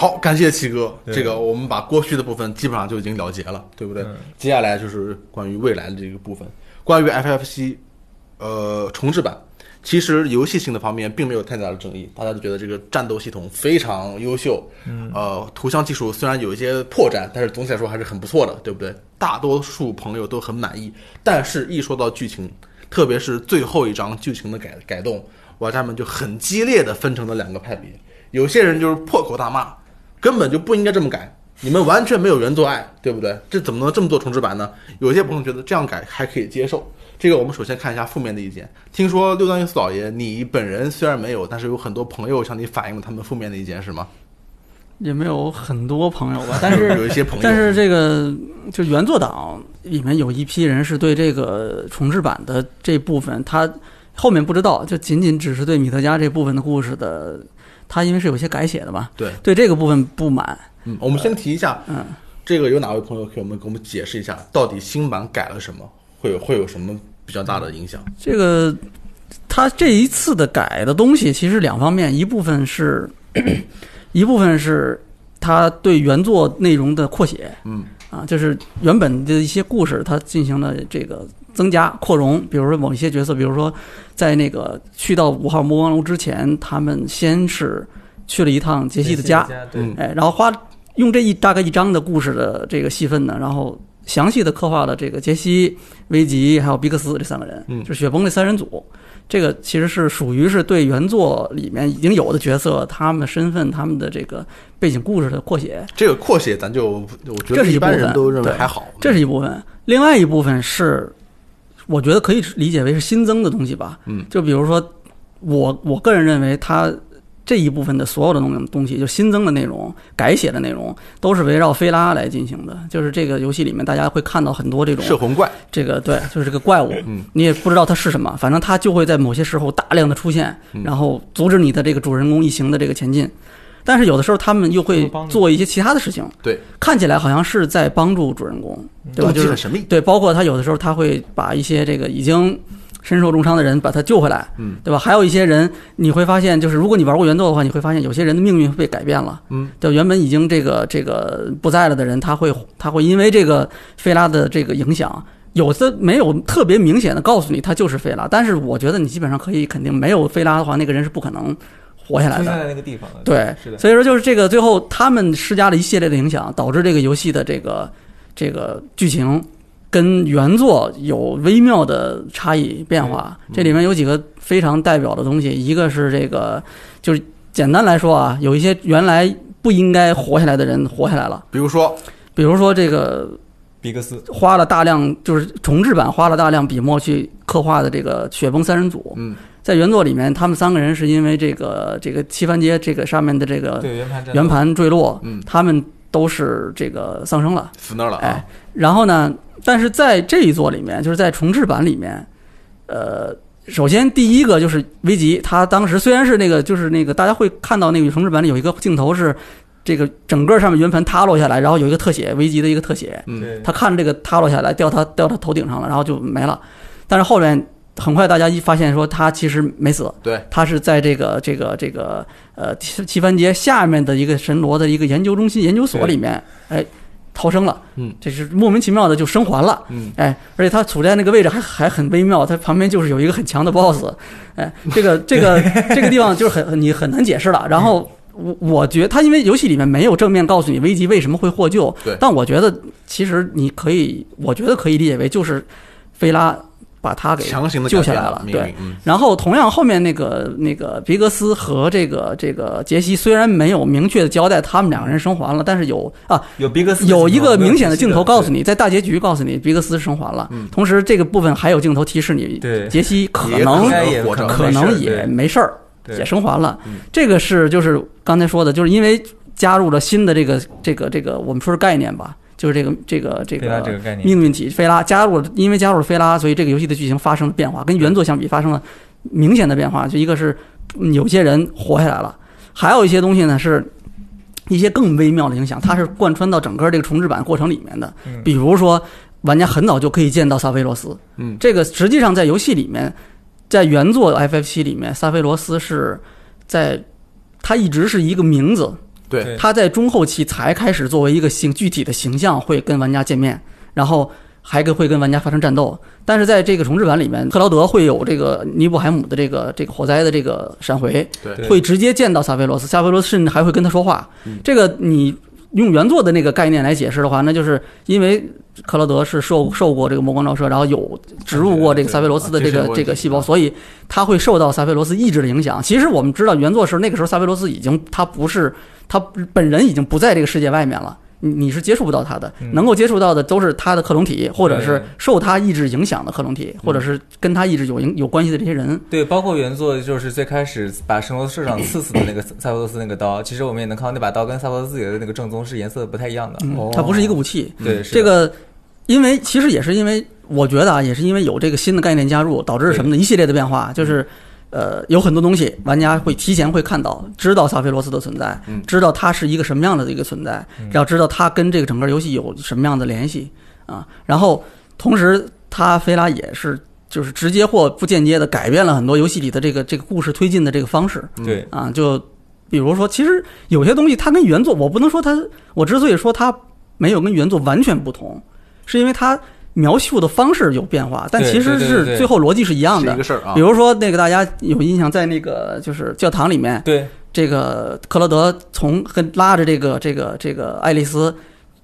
好，感谢七哥，这个我们把过去的部分基本上就已经了结了，对不对？嗯接下来就是关于未来的这个部分，关于 FFC，呃，重置版。其实游戏性的方面并没有太大的争议，大家都觉得这个战斗系统非常优秀，嗯呃，图像技术虽然有一些破绽，但是总体来说还是很不错的，对不对？大多数朋友都很满意。但是，一说到剧情，特别是最后一章剧情的改改动，玩家们就很激烈的分成了两个派别。有些人就是破口大骂，根本就不应该这么改，你们完全没有原作爱，对不对？这怎么能这么做重置版呢？有些朋友觉得这样改还可以接受。这个我们首先看一下负面的意见。听说六段英四老爷，你本人虽然没有，但是有很多朋友向你反映了他们负面的意见，是吗？也没有很多朋友吧，但是有一些朋友，但是这个就原作党里面有一批人是对这个重置版的这部分，他后面不知道，就仅仅只是对米特加这部分的故事的，他因为是有些改写的嘛，对，对这个部分不满，嗯，我们先提一下，嗯，这个有哪位朋友给我们给我们解释一下，到底新版改了什么，会有会有什么比较大的影响？这个他这一次的改的东西其实两方面，一部分是 一部分是他对原作内容的扩写，嗯。啊，就是原本的一些故事，它进行了这个增加扩容。比如说某一些角色，比如说在那个去到五号魔王楼之前，他们先是去了一趟杰西的家，对然后花用这一大概一章的故事的这个戏份呢，然后详细的刻画了这个杰西、维吉还有比克斯这三个人，嗯就是雪崩这三人组。这个其实是属于是对原作里面已经有的角色，他们的身份、他们的这个背景故事的扩写，这个扩写咱就我觉得这是一部分一般人都认为对还好，这是一部分。另外一部分是，我觉得可以理解为是新增的东西吧。嗯，就比如说，我我个人认为它这一部分的所有的东东西，就新增的内容、改写的内容，都是围绕菲拉来进行的。就是这个游戏里面，大家会看到很多这种摄魂怪，这个对，就是这个怪物，嗯，你也不知道它是什么，反正它就会在某些时候大量的出现，嗯然后阻止你的这个主人公一行的这个前进。但是有的时候他们又会做一些其他的事情，对，看起来好像是在帮助主人公，对吧？就是对，包括他有的时候他会把一些这个已经身受重伤的人把他救回来，嗯，对吧？还有一些人你会发现，就是如果你玩过原作的话，你会发现有些人的命运被改变了，嗯，就原本已经这个这个不在了的人，他会他会因为这个菲拉的这个影响。有的没有特别明显的告诉你他就是菲拉，但是我觉得你基本上可以肯定，没有菲拉的话，那个人是不可能活下来的。在那个地方，对，是的，所以说就是这个最后他们施加了一系列的影响，导致这个游戏的这个这个剧情跟原作有微妙的差异变化。嗯这里面有几个非常代表的东西，一个是这个就是简单来说啊，有一些原来不应该活下来的人活下来了，比如说，比如说这个比克斯，花了大量就是重制版花了大量笔墨去刻画的这个雪崩三人组，嗯，在原作里面，他们三个人是因为这个这个七番街这个上面的这个对圆盘圆盘坠落，嗯他们都是这个丧生了。死那儿了啊哎，然后呢，但是在这一座里面，就是在重置版里面，呃，首先第一个就是危吉，他当时虽然是那个，就是那个大家会看到那个重置版里有一个镜头是这个整个上面圆盘塌落下来，然后有一个特写，危吉的一个特写，嗯，他看着这个塌落下来，掉他掉他头顶上了，然后就没了。但是后面很快大家一发现说他其实没死，对，他是在这个这个这个呃七七番节下面的一个神罗的一个研究中心研究所里面，哎，逃生了，嗯，这是莫名其妙的就生还了。嗯，哎，而且他处在那个位置还还很微妙，他旁边就是有一个很强的 BOSS，哎，这个这个 这个地方就是很你很难解释了。然后我我觉得他因为游戏里面没有正面告诉你危机为什么会获救，对。但我觉得其实你可以，我觉得可以理解为就是菲拉把他给强行的救下来了，对。，嗯，然后同样后面那个那个皮格斯和这个这个杰西虽然没有明确的交代他们两个人生还了，但是有啊有比格斯有一个明显的镜头告诉你，在大结局告诉你皮格斯生还了，嗯。同时这个部分还有镜头提示你，对。杰西可能可能也没事儿，也生还了嗯。这个是就是刚才说的，就是因为加入了新的这个这个这个我们说是概念吧，就是这个这个这个个概念，命运体菲拉加入了，因为加入了菲拉，所以这个游戏的剧情发生了变化，跟原作相比发生了明显的变化。就一个是嗯有些人活下来了，还有一些东西呢是一些更微妙的影响，它是贯穿到整个这个重置版过程里面的。嗯比如说，玩家很早就可以见到萨菲罗斯，嗯这个实际上在游戏里面，在原作 FF 七里面，萨菲罗斯是在他一直是一个名字，对对他在中后期才开始作为一个形具体的形象会跟玩家见面，然后还跟会跟玩家发生战斗。但是在这个重置版里面，克劳德会有这个尼布海姆的这个这个火灾的这个闪回，对对会直接见到萨菲罗斯，萨菲罗斯甚至还会跟他说话。这个你用原作的那个概念来解释的话，那就是因为克劳德是受受过这个魔光照射，然后有植入过这个萨菲罗斯的这个这个细胞，啊所以他会受到萨菲罗斯意志的影响。其实我们知道原作是那个时候萨菲罗斯已经他不是他本人已经不在这个世界外面了。你你是接触不到他的，嗯能够接触到的都是他的克隆体，或者是受他意志影响的克隆体，或者是跟他意志有影有关系的这些人。对，包括原作就是最开始把圣罗斯社长刺死的那个萨佛罗斯那个刀，其实我们也能看到那把刀跟萨佛罗斯自己的那个正宗是颜色不太一样的。它不是一个武器，对，是这个，因为其实也是因为，我觉得啊，也是因为有这个新的概念加入，导致什么呢？一系列的变化，就是呃，有很多东西玩家会提前会看到，知道萨菲罗斯的存在嗯，知道他是一个什么样的一个存在嗯，要知道他跟这个整个游戏有什么样的联系啊。然后同时，他菲拉也是就是直接或不间接的改变了很多游戏里的这个这个故事推进的这个方式。对啊，就比如说，其实有些东西它跟原作，我不能说它，我之所以说它没有跟原作完全不同，是因为它描述的方式有变化，但其实是最后逻辑是一样的是一个。事儿啊比。如说，那个大家有印象，在那个就是教堂里面，对这个克劳德从跟拉着这个这个这个爱丽丝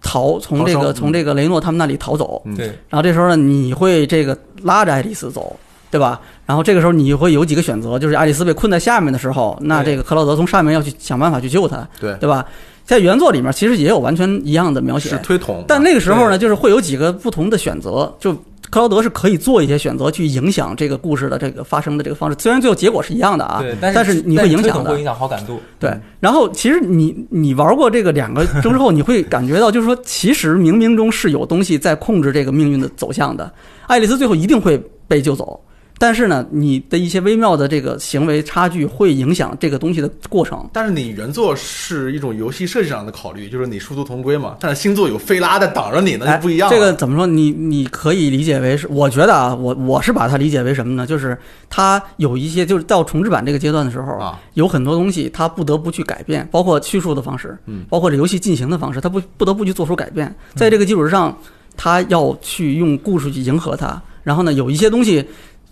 逃，从这个从这个雷诺他们那里逃走，嗯对然后这时候呢，你会这个拉着爱丽丝走，对吧？然后这个时候你会有几个选择，就是爱丽丝被困在下面的时候，那这个克劳德从上面要去想办法去救她，对，对吧？在原作里面其实也有完全一样的描写是写，推统，但那个时候呢，就是会有几个不同的选择，就克劳德是可以做一些选择去影响这个故事的这个发生的这个方式，虽然最后结果是一样的啊，对，但是是你会影响的会。影响好感度。对，然后其实你你玩过这个两个钟之后，你会感觉到，就是说，其实冥冥中是有东西在控制这个命运的走向的。爱丽丝最后一定会被救走，但是呢，你的一些微妙的这个行为差距会影响这个东西的过程。但是你原作是一种游戏设计上的考虑，就是你殊途同归嘛。但是星座有菲拉在挡着你，那哎就不一样了。这个怎么说？你你可以理解为是，我觉得啊，我我是把它理解为什么呢？就是它有一些，就是到重置版这个阶段的时候，啊，有很多东西它不得不去改变，包括叙述的方式，嗯，包括这游戏进行的方式，它不不得不去做出改变。在这个基础之上，它要去用故事去迎合它。然后呢，有一些东西，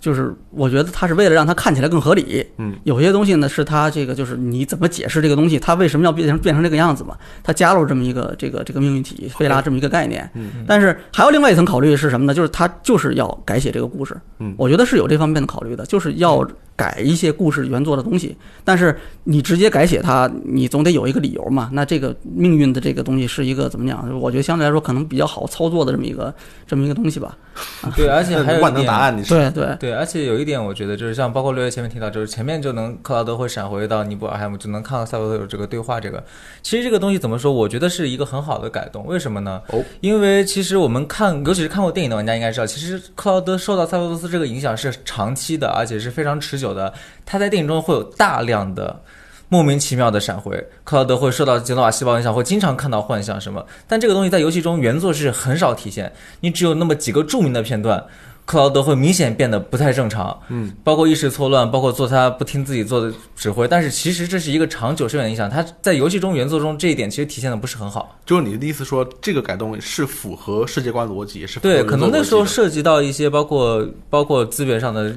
就是我觉得他是为了让它看起来更合理。嗯，有些东西呢，是它这个就是你怎么解释这个东西，它为什么要变成变成这个样子嘛？它加入这么一个这个这个命运体费拉这么一个概念。嗯但是还有另外一层考虑是什么呢？就是它就是要改写这个故事。嗯我觉得是有这方面的考虑的，就是要改一些故事原作的东西。但是你直接改写它，你总得有一个理由嘛。那这个命运的这个东西是一个怎么讲？我觉得相对来说可能比较好操作的这么一个这么一个东西吧。对，而且还有万能答案，你是对对，对，而且有一点，我觉得就是像包括六月前面提到，就是前面就能克劳德会闪回到尼泊尔海姆，就能看到赛博特有这个对话。这个其实这个东西怎么说？我觉得是一个很好的改动。为什么呢？哦，因为其实我们看，尤其是看过电影的玩家应该知道，其实克劳德受到塞博多斯这个影响是长期的，而且是非常持久的。他在电影中会有大量的。莫名其妙的闪回，克劳德会受到杰诺瓦细胞影响，会经常看到幻象什么。但这个东西在游戏中原作是很少体现，你只有那么几个著名的片段，克劳德会明显变得不太正常，嗯，包括意识错乱，包括做他不听自己做的指挥。但是其实这是一个长久深远的影响，他在游戏中原作中这一点其实体现的不是很好。就是你的意思说，这个改动是符合世界观逻辑，也是符合对，可能那时候涉及到一些包括包括资源上的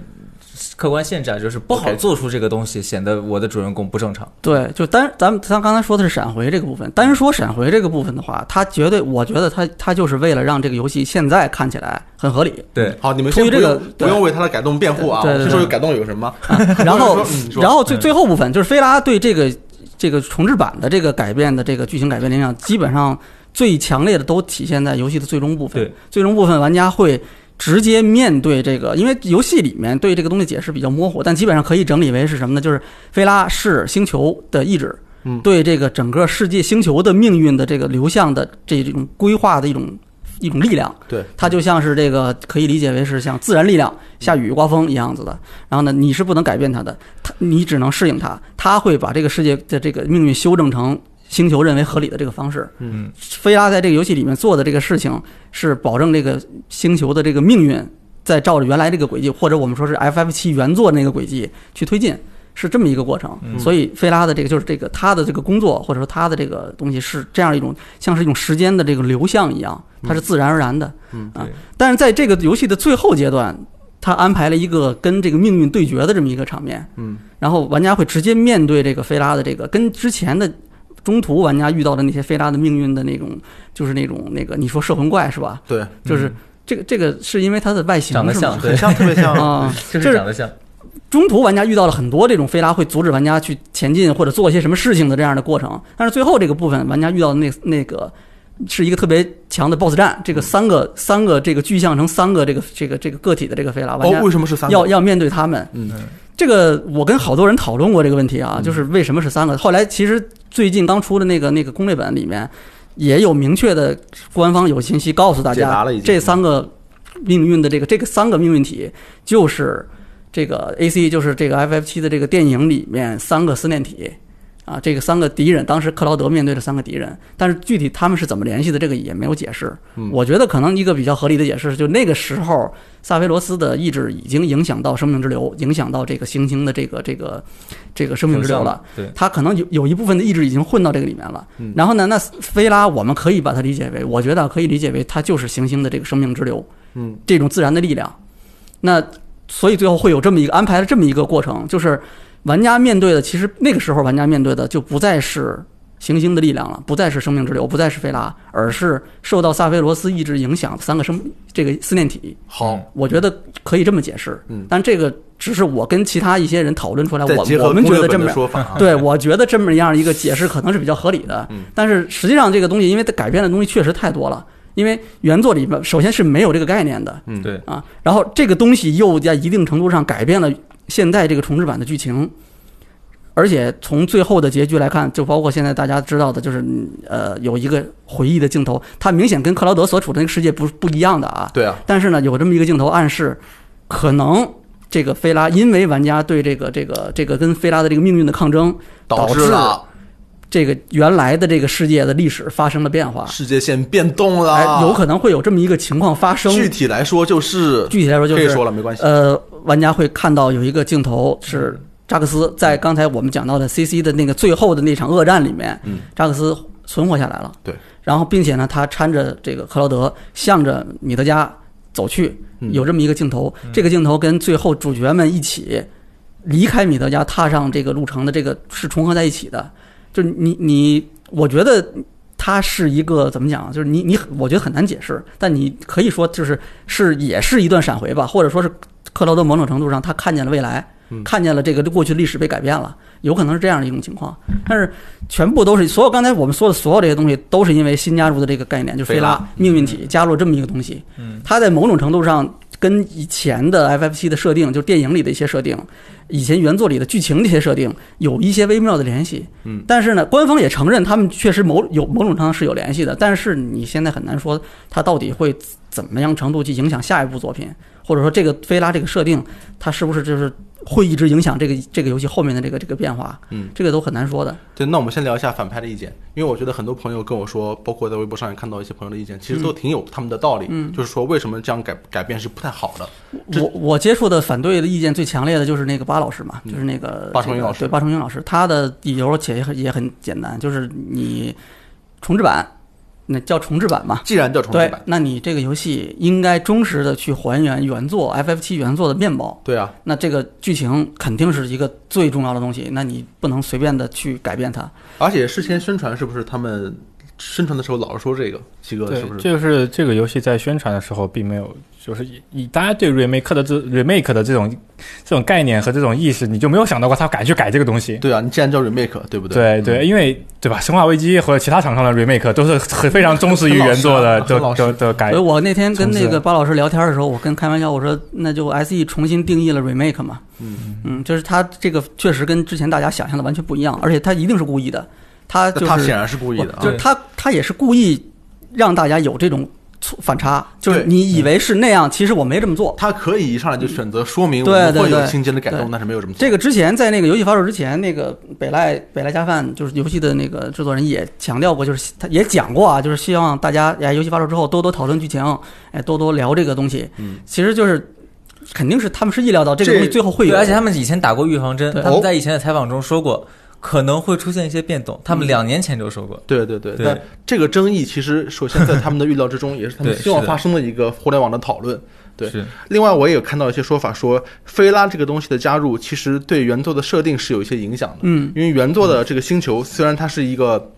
客观限制，啊，就是不好做出这个东西，显得我的主人公不正常。对，就单咱们咱刚才说的是闪回这个部分，单说闪回这个部分的话，它绝对，我觉得它它就是为了让这个游戏现在看起来很合理。对，好，你们出于这个不用为他的改动辩护啊，对对对说有改动有什么。然后然后最嗯最后部分就是菲拉对这个这个重置版的这个改变的这个剧情改变的影响，基本上最强烈的都体现在游戏的最终部分。对，最终部分玩家会直接面对这个，因为游戏里面对这个东西解释比较模糊，但基本上可以整理为是什么呢？就是菲拉是星球的意志。嗯对这个整个世界星球的命运的这个流向的这种规划的一种一种力量，对，它就像是这个可以理解为是像自然力量，下雨刮风一样子的。然后呢，你是不能改变它的，它你只能适应它，它会把这个世界的这个命运修正成星球认为合理的这个方式。嗯，菲拉在这个游戏里面做的这个事情是保证这个星球的这个命运在照着原来这个轨迹，或者我们说是 FF 七原作那个轨迹去推进。是这么一个过程。嗯所以菲拉的这个就是这个他的这个工作或者说他的这个东西是这样一种像是一种时间的这个流向一样，它是自然而然的。嗯啊对，但是在这个游戏的最后阶段，他安排了一个跟这个命运对决的这么一个场面，嗯然后玩家会直接面对这个菲拉的这个跟之前的中途玩家遇到的那些菲拉的命运的那种，就是那种那个你说摄魂怪是吧？对，就是这个这个是因为它的外形长得像对。很像，特别像。啊，就就是是长得像，中途玩家遇到了很多这种菲拉会阻止玩家去前进或者做一些什么事情的这样的过程，但是最后这个部分玩家遇到的那那个是一个特别强的 BOSS 战，这个三个三个这个具象成三个这个这个这个个体的这个菲拉，玩哦，家为什么是三个？要要面对他们。嗯这个我跟好多人讨论过这个问题啊，嗯就是为什么是三个？后来其实最近刚出的那个那个攻略本里面也有明确的官方有信息告诉大家这三个命运的这个这个三个命运体就是这个 A C 就是这个 F F 七的这个电影里面三个思念体。啊，这个三个敌人，当时克劳德面对的三个敌人，但是具体他们是怎么联系的，这个也没有解释。嗯我觉得可能一个比较合理的解释，就那个时候萨菲罗斯的意志已经影响到生命之流，影响到这个行星的这个这个这个生命之流了。对，他可能有有一部分的意志已经混到这个里面了。嗯然后呢，那菲拉我们可以把它理解为，我觉得可以理解为它就是行星的这个生命之流，嗯这种自然的力量。那所以最后会有这么一个安排了这么一个过程，就是玩家面对的，其实那个时候玩家面对的就不再是行星的力量了，不再是生命之流，不再是菲拉，而是受到萨菲罗斯意志影响的三个生这个思念体。好，我觉得可以这么解释，嗯但这个只是我跟其他一些人讨论出来，我我们觉得这么的说法啊，对，我觉得这么样一个解释可能是比较合理的。嗯但是实际上这个东西，因为它改变的东西确实太多了。因为原作里面首先是没有这个概念的嗯对，啊，然后这个东西又在一定程度上改变了现在这个重置版的剧情，而且从最后的结局来看，就包括现在大家知道的，就是嗯呃有一个回忆的镜头，它明显跟克劳德所处的那个世界不不一样的啊。对啊，但是呢，有这么一个镜头暗示，可能这个菲拉因为玩家对这个这个这个跟菲拉的这个命运的抗争，导致致了这个原来的这个世界的历史发生了变化，世界线变动了，哎，有可能会有这么一个情况发生。具体来说就是，具体来说就是可以说了，没关系。呃，玩家会看到有一个镜头是扎克斯在刚才我们讲到的 CC 的那个最后的那场恶战里面，嗯扎克斯存活下来了。对，然后并且呢，他搀着这个克劳德向着米德加走去，嗯有这么一个镜头。这个镜头跟最后主角们一起离开米德加，踏上这个路程的这个是重合在一起的。就是你你，我觉得。它是一个怎么讲？就是你你，我觉得很难解释，但你可以说就是是也是一段闪回吧，或者说是克劳德某种程度上他看见了未来，嗯看见了这个过去历史被改变了，有可能是这样的一种情况。但是全部都是所有刚才我们说的所有这些东西，都是因为新加入的这个概念，就是菲拉命运体加入了这么一个东西。嗯，它在某种程度上跟以前的 FFC 的设定，就电影里的一些设定，以前原作里的剧情这些设定有一些微妙的联系。嗯，但是呢，官方也承认他们确实某有某种程度上是有联系的，但是你现在很难说它到底会怎么样程度去影响下一部作品，或者说这个菲拉这个设定，它是不是就是会一直影响这个这个游戏后面的这个这个变化？嗯，这个都很难说的。对，那我们先聊一下反派的意见，因为我觉得很多朋友跟我说，包括在微博上也看到一些朋友的意见，其实都挺有他们的道理。嗯就是说为什么这样改改变是不太好的。我我接触的反对的意见最强烈的就是那个巴老师嘛，就是那个嗯巴崇英老师对巴崇英老师，他的理由且也很也很简单，就是你重置版，那叫重置版嘛。既然叫重置版，，那你这个游戏应该忠实的去还原原作 FF 七原作的面貌，对啊，那这个剧情肯定是一个最重要的东西，那你不能随便的去改变它。而且事先宣传是不是他们宣传的时候老是说这个？七哥是不，是？就是这个游戏在宣传的时候，并没有就是以以大家对 remake 的这 remake 的这种这种概念和这种意识，你就没有想到过他敢去改这个东西。对啊，你既然叫 remake，对不对对对，因为对吧？《生化危机》或者其他厂商的 remake 都是很非常忠实于原作的，很老实啊的的的改所以。我那天跟那个巴老师聊天的时候，我跟开玩笑我说，那就 SE 重新定义了 remake 嘛。嗯，嗯，就是他这个确实跟之前大家想象的完全不一样，而且他一定是故意的，他就是他显然是故意的就。是他他也是故意让大家有这种错反差，就是你以为是那样，其实我没这么做。他可以一上来就选择说明我对们会有对对情节的改动，但是没有这么做。这个之前在那个游戏发售之前，那个北赖北赖加饭就是游戏的那个制作人也强调过，就是他也讲过啊，就是希望大家哎游戏发售之后多多讨论剧情，哎多多聊这个东西。嗯，其实就是肯定是他们是意料到这个东西最后会有，而且他们以前打过预防针，他们在以前的采访中说过可能会出现一些变动，他们两年前就说过。对对对，对。但这个争议其实首先在他们的预料之中，也是他们希望发生的一个互联网的讨论。对。另外，我也有看到一些说法说，菲拉这个东西的加入，其实对原作的设定是有一些影响的。嗯，因为原作的这个星球虽然它是一个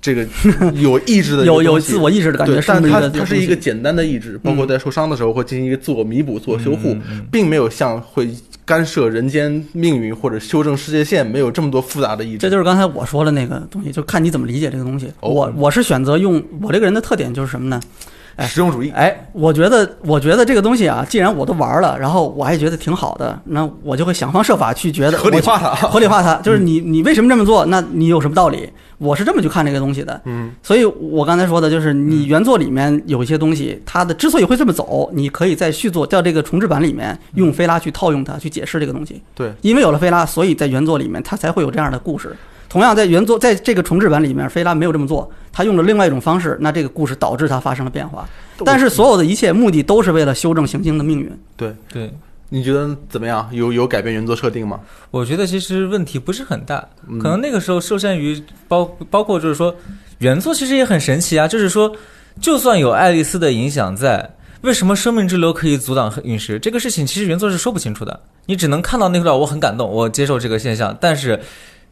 这个有意志的 有有自我意志的感觉，对，但它它是一个简单的意志，包括在受伤的时候会进行一个自我弥补、自我修护，并没有像会干涉人间命运或者修正世界线，没有这么多复杂的意志。这就是刚才我说的那个东西，就看你怎么理解这个东西。哦我我是选择用我这个人的特点就是什么呢？哎实用主义，哎，我觉得我觉得这个东西啊，既然我都玩了，然后我还觉得挺好的，那我就会想方设法去觉得合理化它。合理化它，就是你你为什么这么做？那你有什么道理？我是这么去看这个东西的。嗯，所以我刚才说的就是，你原作里面有一些东西，它的之所以会这么走，你可以在续作叫这个重制版里面用菲拉去套用它，去解释这个东西。对，因为有了菲拉，所以在原作里面它才会有这样的故事。同样，在原作在这个重制版里面，菲拉没有这么做，他用了另外一种方式，那这个故事导致它发生了变化。但是所有的一切目的都是为了修正行星的命运。对，对，你觉得怎么样？有有改变原作设定吗？我觉得其实问题不是很大，嗯可能那个时候受限于包包括就是说原作其实也很神奇啊，就是说就算有爱丽丝的影响在。为什么生命之流可以阻挡陨石？这个事情其实原作是说不清楚的，你只能看到那段我很感动，我接受这个现象，但是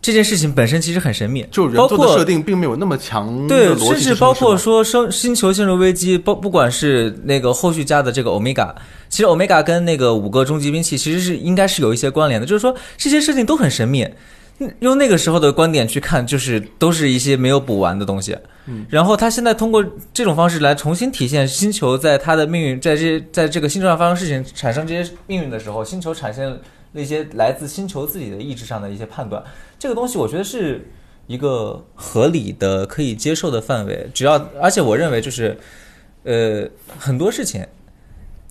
这件事情本身其实很神秘，就原包括设定并没有那么强的对，甚至包括说生星球陷入危机，不不管是那个后续加的这个欧米伽，其实欧米伽跟那个五个终极兵器其实是应该是有一些关联的，就是说这些事情都很神秘。嗯用那个时候的观点去看，就是都是一些没有补完的东西。嗯，然后他现在通过这种方式来重新体现星球在它的命运，在这在这个星球上发生事情、产生这些命运的时候，星球产生那些来自星球自己的意志上的一些判断。这个东西，我觉得是一个合理的、可以接受的范围。只要，而且我认为就是，呃，很多事情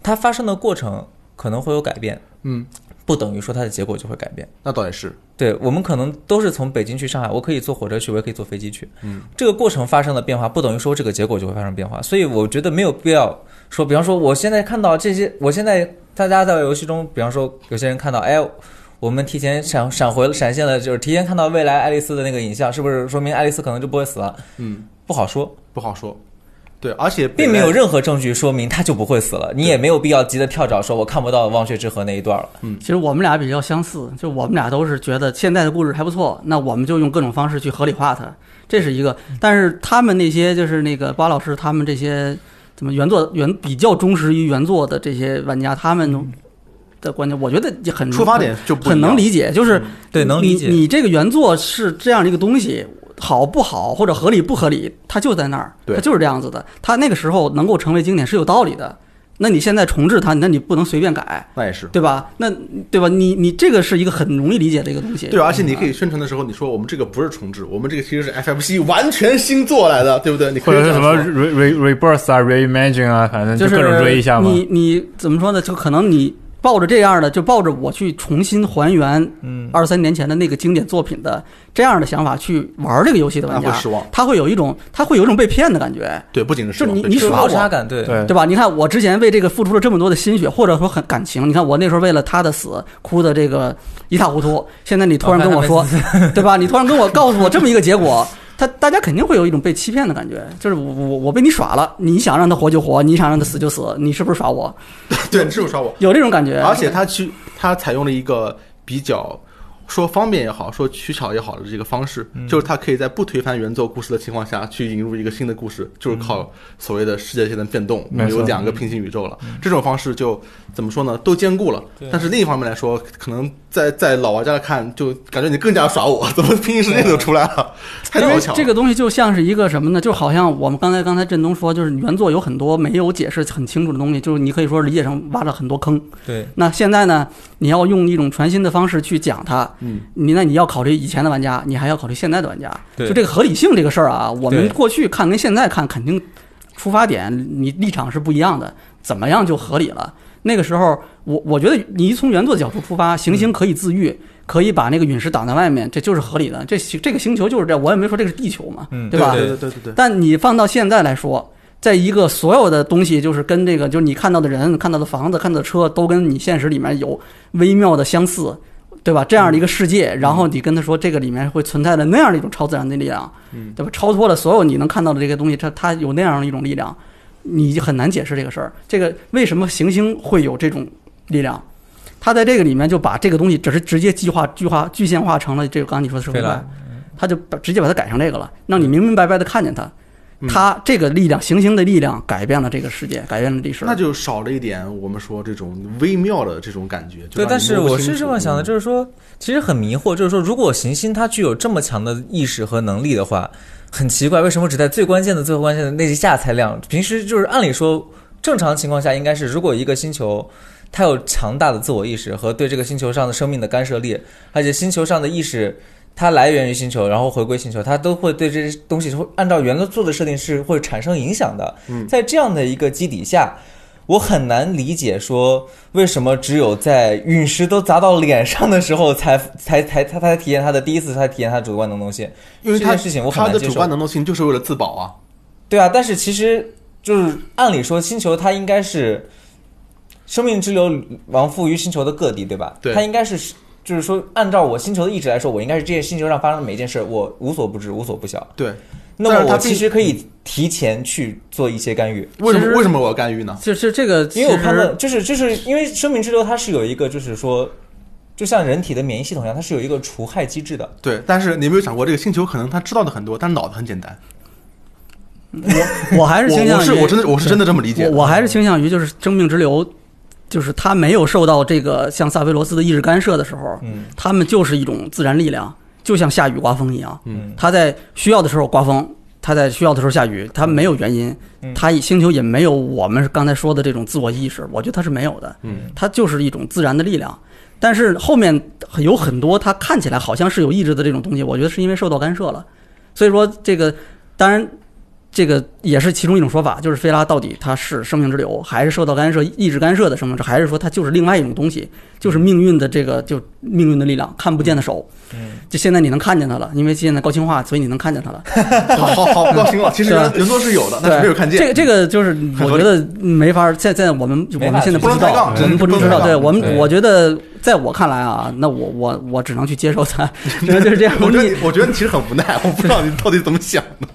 它发生的过程可能会有改变，嗯，不等于说它的结果就会改变。那倒也是。对我们可能都是从北京去上海，我可以坐火车去，我也可以坐飞机去。嗯，这个过程发生了变化，不等于说这个结果就会发生变化。所以我觉得没有必要说，比方说我现在看到这些，我现在大家在游戏中，比方说有些人看到，哎，我们提前闪闪回了，闪现了，就是提前看到未来爱丽丝的那个影像，是不是说明爱丽丝可能就不会死了？嗯，不好说，不好说。对，而且并没有任何证据说明他就不会死了，你也没有必要急着跳脚说我看不到忘却之河那一段了。嗯其实我们俩比较相似，就我们俩都是觉得现在的故事还不错，那我们就用各种方式去合理化它，这是一个。但是他们那些就是那个巴老师他们这些怎么原作原比较忠实于原作的这些玩家，他们的观点，我觉得也很出发点就很能理解，就是对，能理解。你你这个原作是这样的一个东西，好不好或者合理不合理，它就在那儿，对它就是这样子的。它那个时候能够成为经典是有道理的。那你现在重置它，那你不能随便改，那也是。对吧？那对吧？你你这个是一个很容易理解的一个东西。对，而且你可以宣传的时候，你说我们这个不是重置，我们这个其实是 FFC 完全新做来的，对不对？你可以或者是什么 re re rebirth 啊，reimagine 啊，反正就是各种追一下嘛。你你怎么说呢？就可能你抱着这样的，就抱着我去重新还原嗯，二三年前的那个经典作品的这样的想法去玩这个游戏的玩家，那会失望。他会有一种他会有一种被骗的感觉。对，不仅是失望，就你你耍我差感，对对对吧？你看我之前为这个付出了这么多的心血，或者说很感情。你看我那时候为了他的死哭的这个一塌糊涂，现在你突然跟我说，对吧？你突然跟我告诉我这么一个结果，他大家肯定会有一种被欺骗的感觉，就是我我我被你耍了，你想让他活就活，你想让他死就死，你是不是耍我？对，你是不是耍我？有这种感觉。而且它去，它采用了一个比较说方便也好，说取巧也好的这个方式，嗯就是它可以在不推翻原作故事的情况下去引入一个新的故事，就是靠所谓的世界线的变动，有两个平行宇宙了。这种方式就怎么说呢？都兼顾了。但是另一方面来说，可能在在老玩家来看，就感觉你更加耍我，怎么平行世界都出来了？太因为讨巧了。这个东西就像是一个什么呢？就好像我们刚才刚才振东说，就是原作有很多没有解释很清楚的东西，就是你可以说理解成挖了很多坑。对，那现在呢，你要用一种全新的方式去讲它，嗯，你那你要考虑以前的玩家，你还要考虑现在的玩家，对就这个合理性这个事儿啊，我们过去看跟现在看肯定出发点你立场是不一样的，怎么样就合理了。那个时候，我我觉得你一从原作的角度出发，行星可以自愈，可以把那个陨石挡在外面，这就是合理的。这这个星球就是这样，我也没说这个是地球嘛，嗯对吧？对对对对对。但你放到现在来说，在一个所有的东西，就是跟这个，就是你看到的人、看到的房子、看到的车，都跟你现实里面有微妙的相似，对吧？这样的一个世界，然后你跟他说这个里面会存在的那样的一种超自然的力量，嗯对吧？超脱了所有你能看到的这些东西，它它有那样的一种力量，你很难解释这个事儿。这个为什么行星会有这种力量？他在这个里面就把这个东西只是直接计划、具化、具现化成了这个刚刚你说的是飞来观，他就把直接把它改成这个了，让你明明白白的看见它。嗯它这个力量，行星的力量改变了这个世界，改变了历史。那就少了一点我们说这种微妙的这种感觉。对，但是我是这么想的，嗯就是说，其实很迷惑，就是说，如果行星它具有这么强的意识和能力的话，很奇怪，为什么只在最关键的、最关键的那一下才亮？平时就是按理说，正常情况下应该是，如果一个星球它有强大的自我意识和对这个星球上的生命的干涉力，而且星球上的意识。它来源于星球，然后回归星球，它都会对这些东西会按照原来做的设定是会产生影响的。嗯在这样的一个基底下，我很难理解说为什么只有在陨石都砸到脸上的时候才 才才他才体验他的第一次才体验他的主观能动性，因为他这件事情我很难接受他的主观能动性就是为了自保啊。对啊，但是其实就是按理说星球它应该是生命之流往复于星球的各地，对吧？对它应该是就是说按照我星球的意志来说，我应该是这些星球上发生的每一件事我无所不知无所不晓。对，那么我其实可以提前去做一些干预。为什么为什么我要干预呢？就是这个，因为我判断，就是就是因为生命之流它是有一个，就是说，就像人体的免疫系统一样，它是有一个除害机制的。对，但是你有没有想过，这个星球可能他知道的很多，但脑子很简单。我我还是倾我我向于是我真的我是真的这么理解。我我还是倾向于就是生命之流，就是他没有受到这个像萨菲罗斯的意志干涉的时候，嗯他们就是一种自然力量，就像下雨刮风一样。嗯它在需要的时候刮风，他在需要的时候下雨，他没有原因嗯，它星球也没有我们刚才说的这种自我意识，我觉得他是没有的，嗯，它就是一种自然的力量。但是后面有很多他看起来好像是有意志的这种东西，我觉得是因为受到干涉了。所以说这个当然。这个也是其中一种说法，就是菲拉到底它是生命之流，还是受到干涉、意志干涉的生命之，还是说它就是另外一种东西，就是命运的这个就命运的力量，看不见的手。嗯，就现在你能看见它了，因为现在高清化，所以你能看见它了。好好好高清化。其实对吧原原作是有的，但是没有看见。这个这个就是我觉得没法，在在我们我们现在不知道，我们不知道。对我们，我觉得在我看来啊，那我我我只能去接受它，就是这样。我觉得我觉得你其实很无奈，我不知道你到底怎么想的。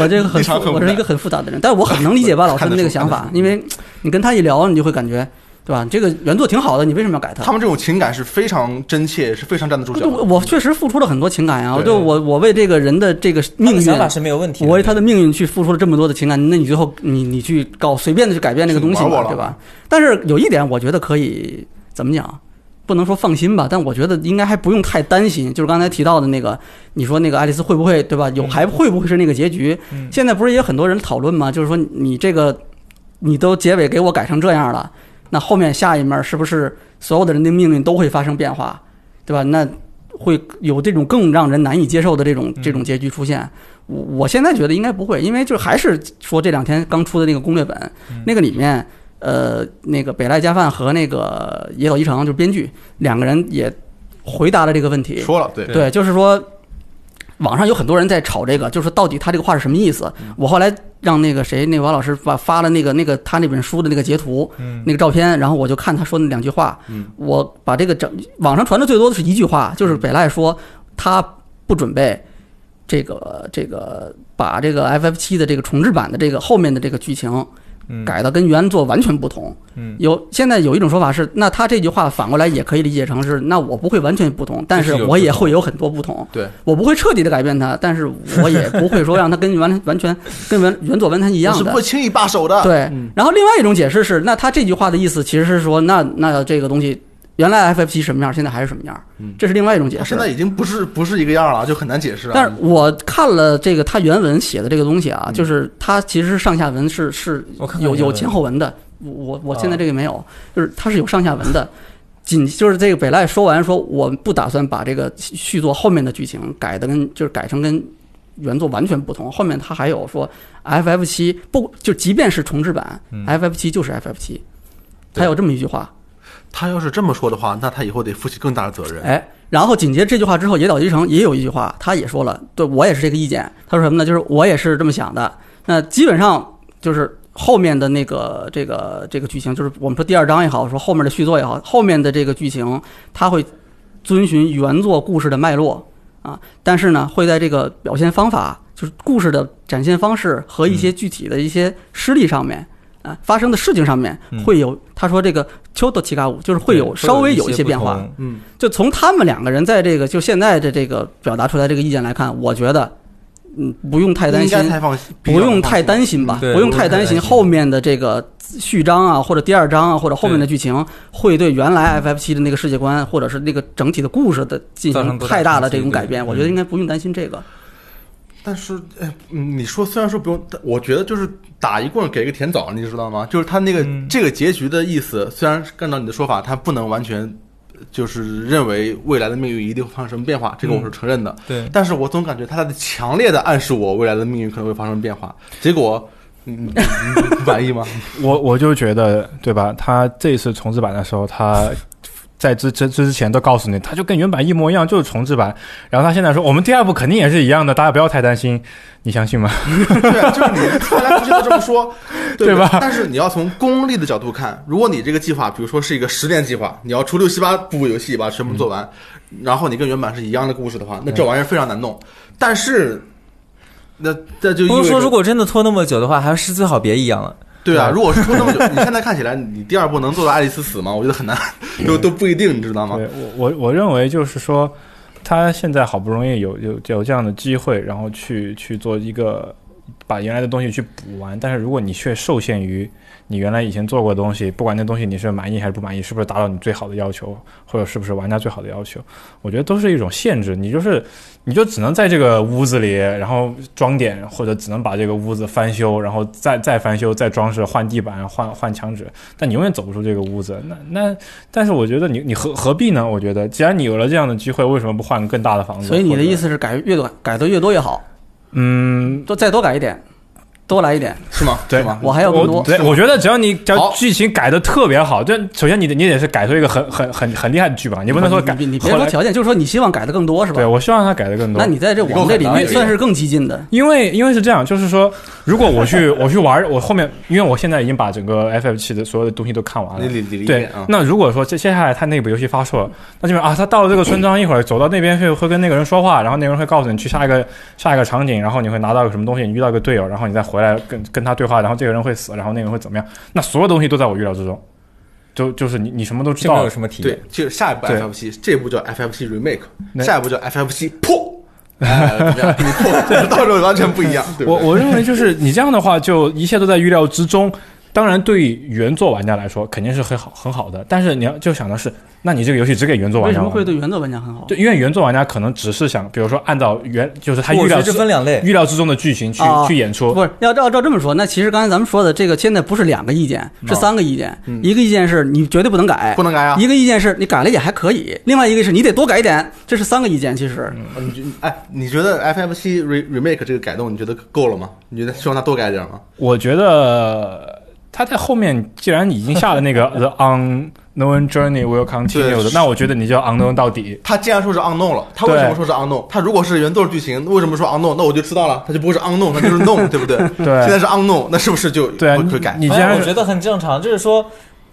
我这个很我是一个很复杂的人，但是我很能理解巴 老师的那个想法因为你跟他一聊，你就会感觉，对吧？这个原作挺好的，你为什么要改它？他们这种情感是非常真切，是非常站得住脚的。我我确实付出了很多情感呀，对就我我为这个人的这个命运，想法是没有问题。我为他的命运去付出了这么多的情感，那你最后你你去搞随便的去改变那个东西对吧？但是有一点，我觉得可以怎么讲？不能说放心吧，但我觉得应该还不用太担心。就是刚才提到的那个，你说那个爱丽丝会不会对吧？有嗯还会不会是那个结局？嗯现在不是也有很多人讨论吗？就是说你这个你都结尾给我改成这样了，那后面下一面是不是所有的人的命运都会发生变化，对吧？那会有这种更让人难以接受的这种这种结局出现。我我现在觉得应该不会，因为就还是说这两天刚出的那个攻略本，嗯那个里面，呃，那个北濑加范和那个野岛一成就是编剧两个人也回答了这个问题。说了，对，对。对，就是说，网上有很多人在吵这个，就是说到底他这个话是什么意思？嗯。我后来让那个谁，那个王老师发发了那个那个他那本书的那个截图，嗯。那个照片，然后我就看他说那两句话，嗯。我把这个整网上传的最多的是一句话，就是北濑说他不准备这个这个把这个 FF 七的这个重置版的这个后面的这个剧情嗯改的跟原作完全不同。嗯有现在有一种说法是，那他这句话反过来也可以理解成是，那我不会完全不同，但是我也会有很多不同。对，我不会彻底的改变它，但是我也不会说让它跟完 完全跟原原作完全一样的是不会。轻易罢手的。对嗯，然后另外一种解释是，那他这句话的意思其实是说，那那这个东西原来 FF 七什么样，现在还是什么样嗯，这是另外一种解释现。在已经不是不是一个样了，就很难解释了。但是我看了这个他原文写的这个东西啊，嗯就是他其实上下文是是有有前后文的。我我我现在啊这个没有，就是它是有上下文的。紧就是这个北赖说完说，我不打算把这个续作后面的剧情改的跟就是改成跟原作完全不同。后面他还有说 FF 七不就即便是重制版、嗯 FF 七就是 FF 七，对他有这么一句话。他要是这么说的话，那他以后得负起更大的责任。哎，然后紧接着这句话之后，野岛一成也有一句话，他也说了，对我也是这个意见。他说什么呢？就是我也是这么想的。那基本上就是后面的那个这个这个剧情，就是我们说第二章也好，说后面的续作也好，后面的这个剧情，他会遵循原作故事的脉络啊，但是呢，会在这个表现方法，就是故事的展现方式和一些具体的一些事例上面。啊，发生的事情上面嗯。会有，他说这个秋的提嘎舞就是会有稍微有一些变化，嗯，就从他们两个人在这个就现在的这个表达出来这个意见来看，我觉得，嗯，不用太担心，不用太担心吧，不用太担心后面的这个序章啊，或者第二章啊，或者后面的剧情会对原来 FF 七的那个世界观，或者是那个整体的故事的进行太大的这种改变，我觉得应该不用担心这个。但是，哎，嗯你说虽然说不用，但我觉得就是打一棍儿给个甜枣，你知道吗？就是他那个、嗯这个结局的意思，虽然按照你的说法，他不能完全就是认为未来的命运一定会发生什么变化，这个我是承认的。对，但是我总感觉他在强烈的暗示我未来的命运可能会发生变化，结果，嗯，你你不满意吗？我我就觉得，对吧？他这一次重置版的时候，他在之之之前都告诉你，他就跟原版一模一样，就是重置版。然后他现在说，我们第二部肯定也是一样的，大家不要太担心，你相信吗？对啊，就是你翻来覆去都这么说，对对吧吧？但是你要从功利的角度看，如果你这个计划，比如说是一个十年计划，你要出六七八部游戏把全部做完，然后你跟原版是一样的故事的话，那这玩意儿非常难弄。但是，那这就不是说如果真的拖那么久的话，还是最好别一样了。对啊，如果是拖那么久，你现在看起来，你第二部能做到爱丽丝死吗？我觉得很难，都都不一定，你知道吗？对我我我认为就是说，他现在好不容易有有有这样的机会，然后去去做一个把原来的东西去补完，但是如果你却受限于你原来以前做过的东西，不管那东西你是满意还是不满意，是不是达到你最好的要求，或者是不是玩家最好的要求，我觉得都是一种限制。你就是你就只能在这个屋子里，然后装点，或者只能把这个屋子翻修，然后再再翻修、再装饰、换地板、换换墙纸，但你永远走不出这个屋子。那那，但是我觉得你你何何必呢？我觉得既然你有了这样的机会，为什么不换个更大的房子？所以你的意思？是改越短改的越多越好，嗯，多再多改一点，多来一点。是吗？对是吗？我还要更多我对，我觉得只要你只要剧情改的特别好，这首先你得你得是改出一个很很很很厉害的剧本，你不能说改你你别说条件，就是说你希望改的更多是吧对？我希望他改的更多。那你在这你我们这里面算是更激进的。因为因为是这样，就是说，如果我去我去玩，我后面因为我现在已经把整个 FF 七的所有的东西都看完了你。理理理一对遍啊，。那如果说接接下来他那部游戏发售了，那基本啊，他到了这个村庄，一会儿走到那边会会跟那个人说话，然后那个人会告诉你去下一个下一个场景，然后你会拿到个什么东西，你遇到一个队友，然后你再回来跟跟他对话，然后这个人会死，然后那个人会怎么样？那所有东西都在我预料之中，就就是你你什么都知道有，什么体验对。，就是下一步 FFC，，这部叫 FFC remake，下一步叫 FFC 破。哎，怎么样？给你破，到时候完全不一样，对对？我我认为就是你这样的话，就一切都在预料之中。当然，对于原作玩家来说，肯定是很好很好的。但是你要就想的是，那你这个游戏只给原作玩家为什么会对原作玩家很好？对，因为原作玩家可能只是想，比如说按照原就是他预料之分两类，预料之中的剧情去、啊去演出。不是要照照这么说，那其实刚才咱们说的这个现在不是两个意见，是三个意见。嗯一个意见是你绝对不能改不，能改啊！一个意见是你改了也还可以，另外一个是你得多改一点。这是三个意见，其实。你觉哎，你觉得 FF 七 re remake 这个改动，你觉得够了吗？你觉得希望他多改点吗？我觉得他在后面既然已经下了那个 The Unknown Journey Will Continue 的，那我觉得你就要 Unknown 到底。他既然说是 unknown 了，他为什么说是 unknown？他如果是原作剧情，为什么说 unknown？那我就知道了，他就不会是 unknown，他就是 known，对不对？对现在是 unknown，那是不是就对啊会会改？你既然哎我觉得很正常，就是说，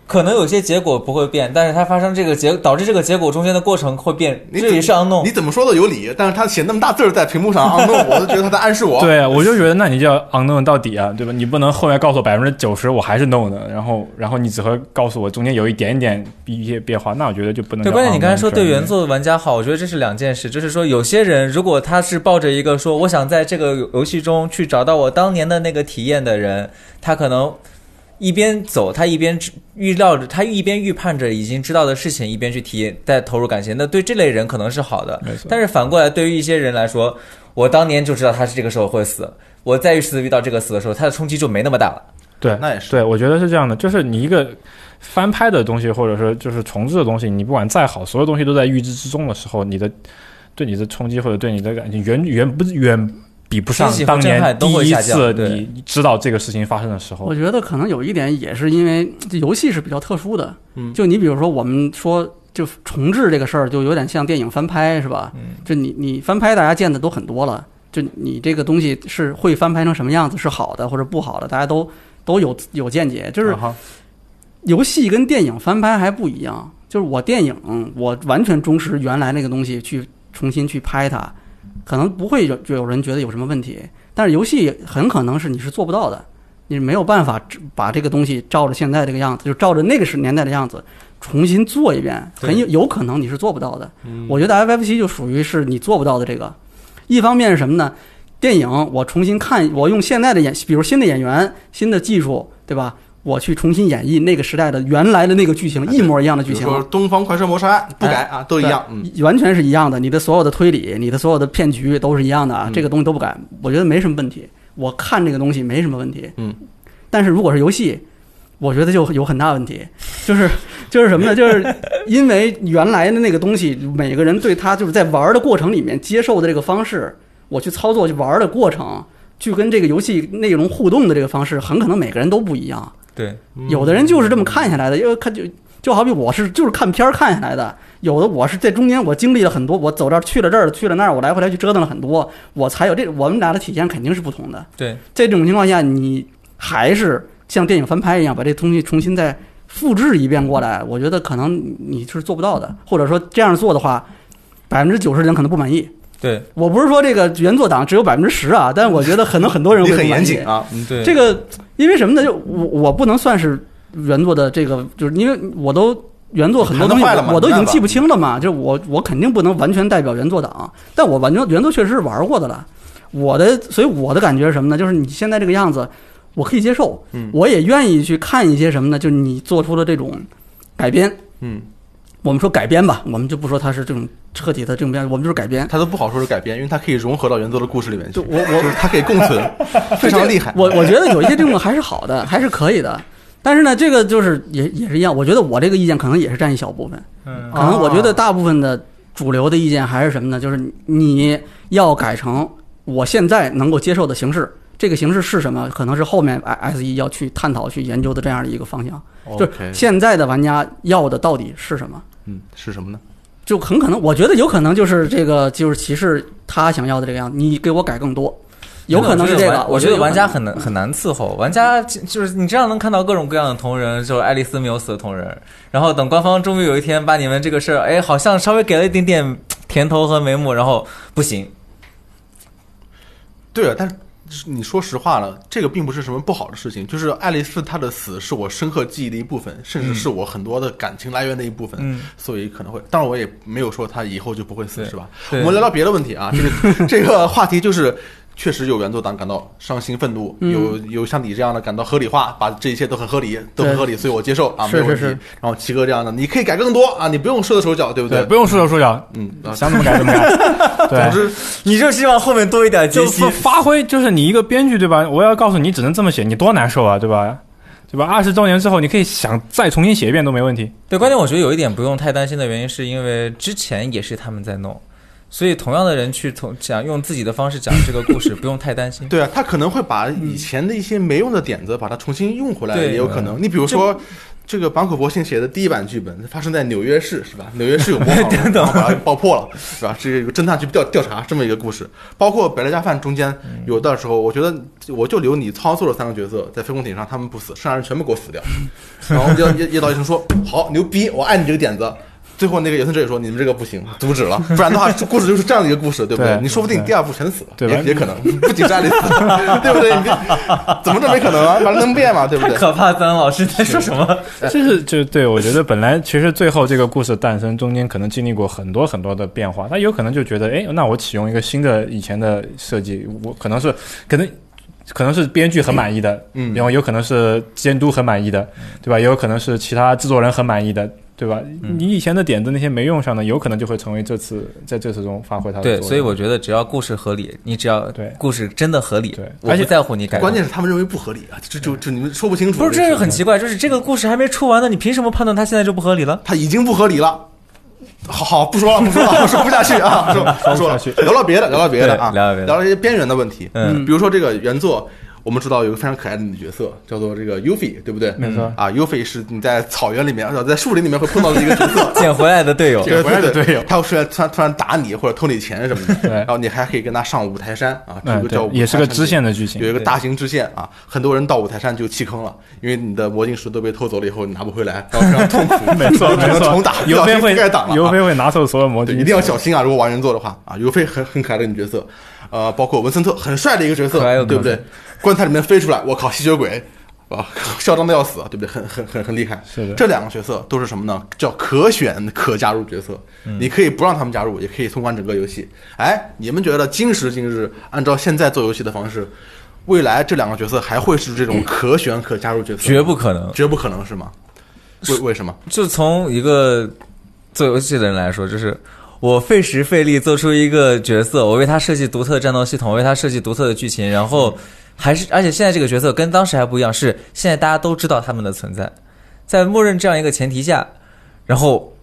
可能有些结果不会变，但是它发生这个结导致这个结果中间的过程会变，你这也是 unknown。你怎么说都有理，但是他写那么大字儿在屏幕上 unknown，我都觉得他在暗示我。对，我就觉得那你就要 Unknown 到底啊，对吧？你不能后面告诉我百分之九十我还是 known 的，然后然后你只会告诉我中间有一点点一些变化，那我觉得就不能叫对，关键你刚才说对原作的玩家好，我觉得这是两件事。就是说，有些人如果他是抱着一个说我想在这个游戏中去找到我当年的那个体验的人，他可能一边走，他一边知预料着，他一边预判着已经知道的事情，一边去体验，再投入感情。那对这类人可能是好的，但是反过来，对于一些人来说，我当年就知道他是这个时候会死，我再一次遇到这个死的时候，他的冲击就没那么大了。对，那也是对，我觉得是这样的，就是你一个翻拍的东西，或者说就是重置的东西，你不管再好，所有东西都在预知之中的时候，你的对你的冲击或者对你的感情远远不远比不上当年第一次你知道这个事情发生的时候我。觉得可能有一点也是因为这游戏是比较特殊的，嗯就你比如说我们说就重置这个事儿，就有点像电影翻拍是吧？嗯，就你你翻拍大家见的都很多了。就你这个东西是会翻拍成什么样子，是好的或者不好的，大家都都有有见解。就是游戏跟电影翻拍还不一样，就是我电影我完全忠实原来那个东西去重新去拍它，可能不会有就有人觉得有什么问题，但是游戏很可能是你是做不到的，你没有办法把这个东西照着现在这个样子，就照着那个时年代的样子重新做一遍，很有有可能你是做不到的。嗯我觉得 FFC 就属于是你做不到的这个。一方面是什么呢？电影我重新看，我用现在的演，比如新的演员、新的技术，对吧？我去重新演绎那个时代的原来的那个剧情，一模一样的剧情东方快车谋杀案》不改啊，都一样。嗯，完全是一样的。你的所有的推理，你的所有的骗局都是一样的啊，嗯这个东西都不改，我觉得没什么问题。我看这个东西没什么问题。嗯，但是如果是游戏，我觉得就有很大问题，就是就是什么呢？就是因为原来的那个东西，每个人对他就是在玩的过程里面接受的这个方式，我去操作去玩的过程，去跟这个游戏内容互动的这个方式，很可能每个人都不一样。对，嗯有的人就是这么看下来的，因为看就就好比我是就是看片儿看下来的，有的我是在中间我经历了很多，我走这儿去了这儿去了那儿，我来回来去折腾了很多，我才有这我们俩的体验肯定是不同的。对，在这种情况下，你还是像电影翻拍一样把这东西重新再复制一遍过来，我觉得可能你是做不到的，或者说这样做的话，百分之九十人可能不满意。对，我不是说这个原作党只有百分之十啊，但是我觉得可能很多人会很严谨啊。嗯，对，这个因为什么呢？就我我不能算是原作的这个，就是因为我都原作很多东西我都已经记不清了嘛。就我我肯定不能完全代表原作党，但我完全原作确实是玩过的了。我的所以我的感觉是什么呢？就是你现在这个样子，我可以接受，嗯我也愿意去看一些什么呢？就是你做出的这种改编。嗯，我们说改编吧，我们就不说它是这种彻底的这种编，我们就是改编。它都不好说是改编，因为它可以融合到原作的故事里面去。就我我就是它可以共存，非常厉害。我我觉得有一些这种还是好的，还是可以的。但是呢，这个就是也也是一样，我觉得我这个意见可能也是占一小部分，嗯可能我觉得大部分的主流的意见还是什么呢？就是你要改成我现在能够接受的形式，这个形式是什么？可能是后面 S 一要去探讨、去研究的这样的一个方向。就是现在的玩家要的到底是什么？嗯，是什么呢？就很可能，我觉得有可能就是这个，就是骑士他想要的这个样子，你给我改更多，有可能是这个。我觉得玩家很难很难伺候，玩家就就是你这样能看到各种各样的同人，就是爱丽丝没有死的同人，然后等官方终于有一天把你们这个事儿，哎，好像稍微给了一点点甜头和眉目，然后不行，对啊，但是你说实话了，这个并不是什么不好的事情。就是爱丽丝她的死是我深刻记忆的一部分，甚至是我很多的感情来源的一部分。嗯，所以可能会，当然我也没有说她以后就不会死，是吧？我们聊聊别的问题啊，这个 这个话题就是。确实有原作党感到伤心愤怒，嗯有有像你这样的感到合理化，把这一切都很合理，都很合理，所以我接受啊，没有问题。是是然后齐哥这样的，你可以改更多啊，你不用缩手脚，对不对，不用束手束脚，嗯，啊想怎么改怎么改。对总，之你就希望后面多一点解析就发。发挥，就是你一个编剧对吧？我要告诉你，只能这么写，你多难受啊，对吧？对吧？二十周年之后，你可以想再重新写一遍都没问题。对，关键我觉得有一点不用太担心的原因，是因为之前也是他们在弄，所以同样的人去从讲用自己的方式讲这个故事，不用太担心。对啊，他可能会把以前的一些没用的点子，把它重新用回来，对也有可能。你比如说，这个坂口博信写的第一版剧本发生在纽约市，是吧？纽约市有模仿犯，然后把它爆破了，是吧？这个侦探去调调查这么一个故事。包括北莱加饭中间有的时候，我觉得我就留你操作的三个角色在飞空艇上，他们不死，剩下人全部给我死掉。然后叶叶叶导医生说：“好牛逼，我爱你这个点子。”最后那个野村哲也说：“你们这个不行，阻止了，不然的话，这故事就是这样的一个故事，对不对？对你说不定第二部全死了，对吧也也可能，不仅是爱丽丝，对不对？你怎么这没可能啊？反正能变嘛，对不太对？可怕，三老师在说什么？就是就对我觉得本来其实最后这个故事诞生中间可能经历过很多很多的变化，他有可能就觉得，哎，那我启用一个新的以前的设计，我可能是可能。可能是编剧很满意的，嗯然后有可能是监督很满意的，对吧？也有可能是其他制作人很满意的，对吧？嗯你以前的点子那些没用上的，有可能就会成为这次在这次中发挥它的对，作用所以我觉得只要故事合理，你只要对故事真的合理，对而且我不在乎你改。关键是他们认为不合理啊，就就就你们说不清楚。不是，这是很奇怪，就是这个故事还没出完呢，你凭什么判断它现在就不合理了？它已经不合理了。好好，不说了，不说了，我说不下去啊，不说不说了 说不下去，聊聊别的，聊聊别的啊，聊聊别的聊聊一些边缘的问题。嗯比如说这个原作，我们知道有个非常可爱的女角色，叫做这个 Yuffie，对不对？没错。啊，Yuffie 是你在草原里面，呃在树林里面会碰到的一个角色。捡回来的队友，捡回来的队友。他会出来突然突然打你或者偷你钱什么的，对。然后你还可以跟他上五台山啊，这嗯，个叫也是个支线的剧情。有。一个大型支线啊，很多人到五台山就弃坑了，因为你的魔晶石都被偷走了以后，你拿不回来，然后非常痛苦，没错只能重打，尤菲会盖挡了啊，尤菲会拿走所有魔对，镜，一定要小心啊！如果玩人做的话啊，尤菲很很可爱的女角色，呃，包括文森特很帅的一个角色对不对？可？棺材里面飞出来，我靠，吸血鬼啊，嚣张的要死，对不对？很很很很厉害。是的这两个角色都是什么呢？叫可选可加入角色，你可以不让他们加入，也可以通关整个游戏。哎，你们觉得今时今日，按照现在做游戏的方式，未来这两个角色还会是这种可选可加入角色？绝不可能。绝不可能是吗？为为什么？就从一个做游戏的人来说，就是我费时费力做出一个角色，我为他设计独特的战斗系统，为他设计独特的剧情，然后还是而且现在这个角色跟当时还不一样，是现在大家都知道他们的存在，在默认这样一个前提下，然后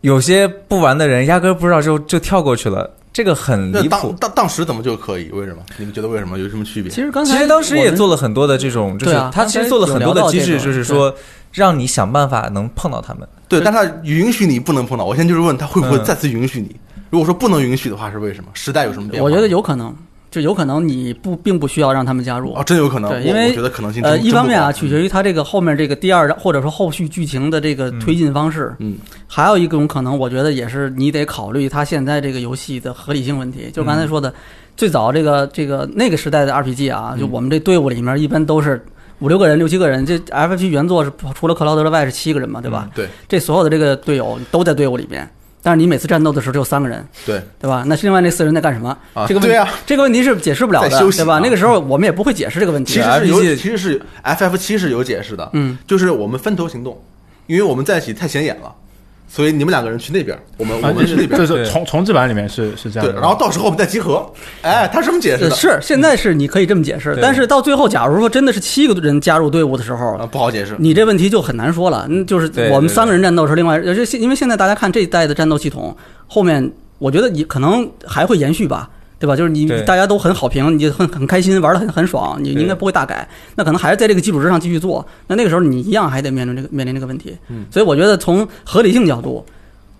有些不玩的人压根儿不知道就就跳过去了，这个很离谱。当当时怎么就可以？为什么？你们觉得为什么有什么区别？其实刚才其实当时也做了很多的这种，就是他其实做了很多的机制，就是说让你想办法能碰到他们。对，但他允许你不能碰到。我现在就是问他会不会嗯再次允许你？如果说不能允许的话，是为什么？时代有什么变化？我觉得有可能，就有可能你不并不需要让他们加入哦，。真有可能。对，因为我觉得可能性呃，一方面啊，取决于他这个后面这个第二或者说后续剧情的这个推进方式。嗯，还有一种可能，我觉得也是你得考虑他现在这个游戏的合理性问题。就刚才说的，最早这个这个那个时代的 RPG 啊，就我们这队伍里面一般都是五六个人、六七个人。这 FF 原作是除了克劳德之外是七个人嘛，对吧？对这所有的这个队友都在队伍里边，但是你每次战斗的时候只有三个人，对对吧？那另外那四人在干什么？啊，这个问对啊，这个问题是解释不了的在休，息对吧？啊那个时候我们也不会解释这个问题其实。是有，RPG 其实是 FF 七是有解释的，嗯，就是我们分头行动，因为我们在一起太显眼了，所以你们两个人去那边，我们啊我们去那边这，对是重重置版里面是是这样对，的，然后到时候我们再集合。哎，他是这么解释是现在是你可以这么解释，但是到最后，假如说真的是七个人加入队伍的时候啊，，不好解释。你这问题就很难说了。嗯，就是我们三个人战斗是另外，因为现在大家看这一代的战斗系统，后面我觉得你可能还会延续吧。对吧？就是你大家都很好评，你就很很开心，玩的很很爽，你应该不会大改。那可能还是在这个基础之上继续做。那那个时候你一样还得面临这个面临这个问题。嗯所以我觉得从合理性角度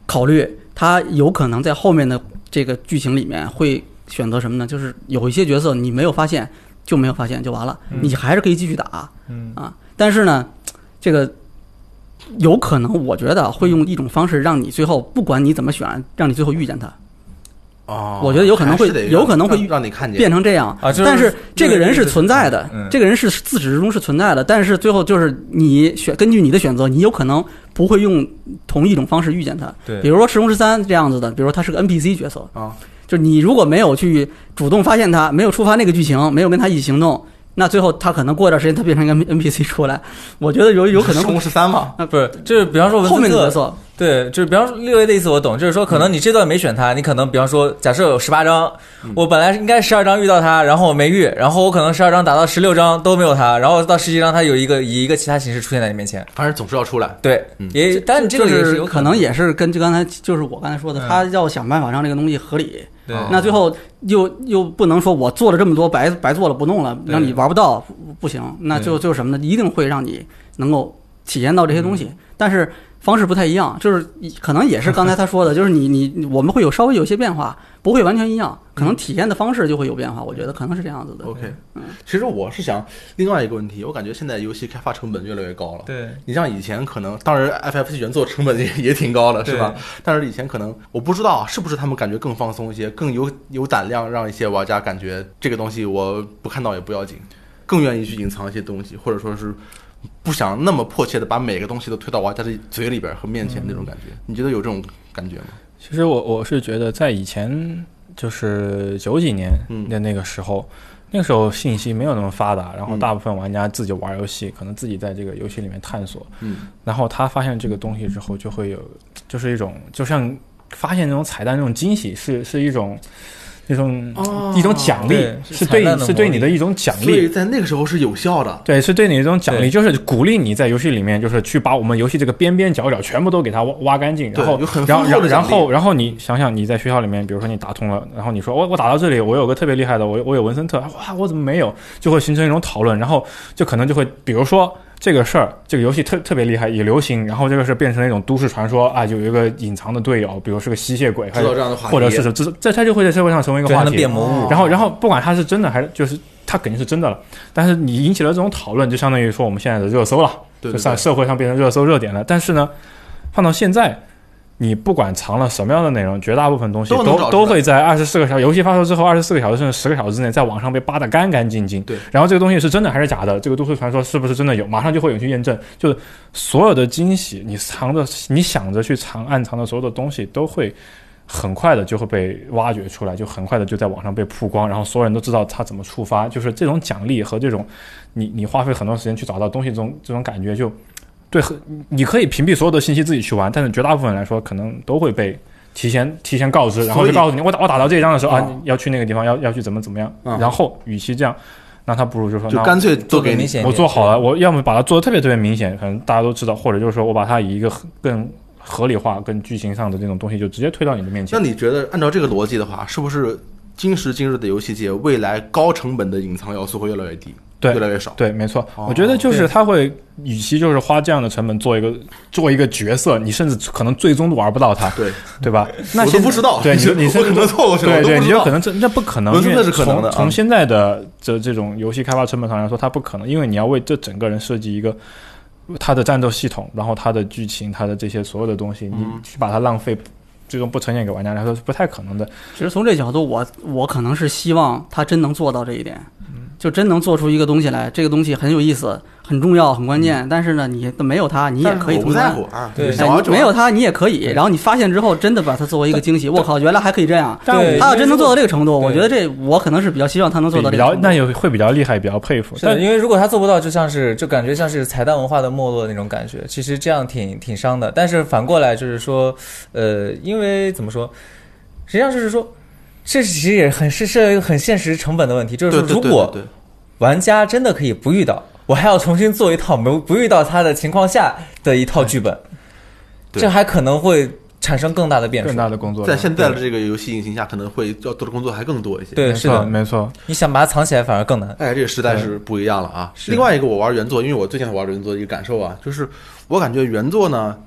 考虑，他有可能在后面的这个剧情里面会选择什么呢？就是有一些角色你没有发现就没有发现就完了，嗯你还是可以继续打嗯啊。但是呢，这个有可能我觉得会用一种方式让你最后不管你怎么选，让你最后遇见他，哦，我觉得有可能会有可能会让让你看见。变成这样。啊，但是这个人是存在的，嗯。这个人是自始至终是存在的。但是最后就是你选根据你的选择，你有可能不会用同一种方式遇见他。对。比如说《赤龙十三》这样子的，比如说他是个 NPC 角色，啊，就是你如果没有去主动发现他，没有触发那个剧情，没有跟他一起行动，那最后他可能过一段时间他变成一个 NPC 出来，我觉得有有可能会公十三嘛，不是，就是比方说文后森特面的角色，对，就是比方说六 A 的意思我懂，就是说可能你这段没选他，你可能比方说假设有十八张，我本来应该十二张遇到他，然后我没遇，然后我可能十二张打到十六张都没有他，然后到十七张他有一个以一个其他形式出现在你面前。反正总是要出来。对，嗯也但你这个也是有可能也是跟就刚才就是我刚才说的，嗯他要想办法让这个东西合理。对哦那最后又又不能说我做了这么多白白做了不弄了，对让你玩不到不不行，那就就是什么呢？一定会让你能够体验到这些东西，但是方式不太一样，就是可能也是刚才他说的，就是你你我们会有稍微有些变化，不会完全一样，可能体验的方式就会有变化，我觉得可能是这样子的。OK，其实我是想另外一个问题，我感觉现在游戏开发成本越来越高了。对你像以前可能，当然 FF 原作成本也也挺高的，是吧？但是以前可能我不知道是不是他们感觉更放松一些，更有有胆量让一些玩家感觉这个东西我不看到也不要紧，更愿意去隐藏一些东西，或者说是不想那么迫切的把每个东西都推到玩家的嘴里边和面前那种感觉。你觉得有这种感觉吗？其实我我是觉得在以前就是九几年嗯的那个时候，那个时候信息没有那么发达，然后嗯。大部分玩家自己玩游戏，可能自己在这个游戏里面探索，嗯，然后他发现这个东西之后，就会有就是一种就像发现那种彩蛋那种惊喜，是是一种那种哦一种奖励对，是对是对你的一种奖所以励。在那个时候是有效的。对，是对你一种奖励，就是鼓励你在游戏里面，就是去把我们游戏这个边边角角全部都给它挖挖干净，然后然后然后然后你想想你在学校里面，比如说你打通了，然后你说我我打到这里，我有个特别厉害的，我我有文森特，哇，我怎么没有？就会形成一种讨论，然后就可能就会比如说。这个事儿，这个游戏特特别厉害，也流行，然后这个是变成了一种都市传说啊，有一个隐藏的队友，比如是个吸血鬼，或者是这这这，他就会在社会上成为一个话题。变魔物，然后，然后不管他是真的还是就是他肯定是真的了，但是你引起了这种讨论，就相当于说我们现在的热搜了，就上对对对，社会上变成热搜热点了。但是呢，放到现在，你不管藏了什么样的内容，绝大部分东西都都会在二十四个小时，游戏发售之后二十四个小时甚至十个小时之内，在网上被扒得干干净净。对，然后这个东西是真的还是假的，这个都市传说是不是真的有，马上就会有人去验证。就是所有的惊喜，你藏着，你想着去藏暗藏的所有的东西，都会。很快的就会被挖掘出来，就很快的就在网上被曝光，然后所有人都知道它怎么触发。就是这种奖励和这种你你花费很多时间去找到东西这种这种感觉就，对，很你可以屏蔽所有的信息自己去玩，但是绝大部分来说可能都会被提前提前告知，然后就告诉你我打我打到这一张的时候啊要去那个地方，要要去怎么怎么样。嗯然后与其这样，那他不如就说就干脆做给你做个明显我做好了，我要么把它做的特别特别明显，可能大家都知道，或者就是说我把它以一个更合理化、更剧情上的这种东西就直接推到你的面前那。你觉得按照这个逻辑的话，是不是今时今日的游戏界未来高成本的隐藏要素会越来越低，对越来越少？对，没错，哦我觉得就是他会，与其就是花这样的成本做一个做一个角色，你甚至可能最终都玩不到他，对，对吧？那我都不知道，对，你 你我可能错过去了，对对，你有可能这那不可能，文森特因为是可能的啊从从现在的这这种游戏开发成本上来说，它不可能，因为你要为这整个人设计一个它的战斗系统，然后它的剧情，它的这些所有的东西，你嗯去把它浪费。最终不呈现给玩家来说是不太可能的。其实从这角度，我我可能是希望他真能做到这一点，就真能做出一个东西来，这个东西很有意思、很重要、很关键。但是呢，你没有它，你也可以通关。我不在乎啊，对没有它，你也可以。然后你发现之后，真的把它作为一个惊喜，我靠，原来还可以这样。对他要真能做到这个程度，我觉得这我可能是比较希望他能做到这个程度。较那也会比较厉害，比较佩服。但因为如果他做不到，就像是就感觉像是彩蛋文化的没落那种感觉，其实这样挺挺伤的。但是反过来就是说，呃，因为怎么说，实际上就是说，这其实也很是是一个很现实成本的问题，就是如果玩家真的可以不遇到，我还要重新做一套没有不遇到他的情况下的一套剧本，这还可能会产生更大的变数更。大的工作在现在的这个游戏引擎下，可能会要做的工作还更多一些。对，是的，没错，你想把它藏起来反而更难。哎，这个时代是不一样了啊！另外一个，我玩原作，因为我最近玩原作的一个感受啊，就是我感觉原作呢，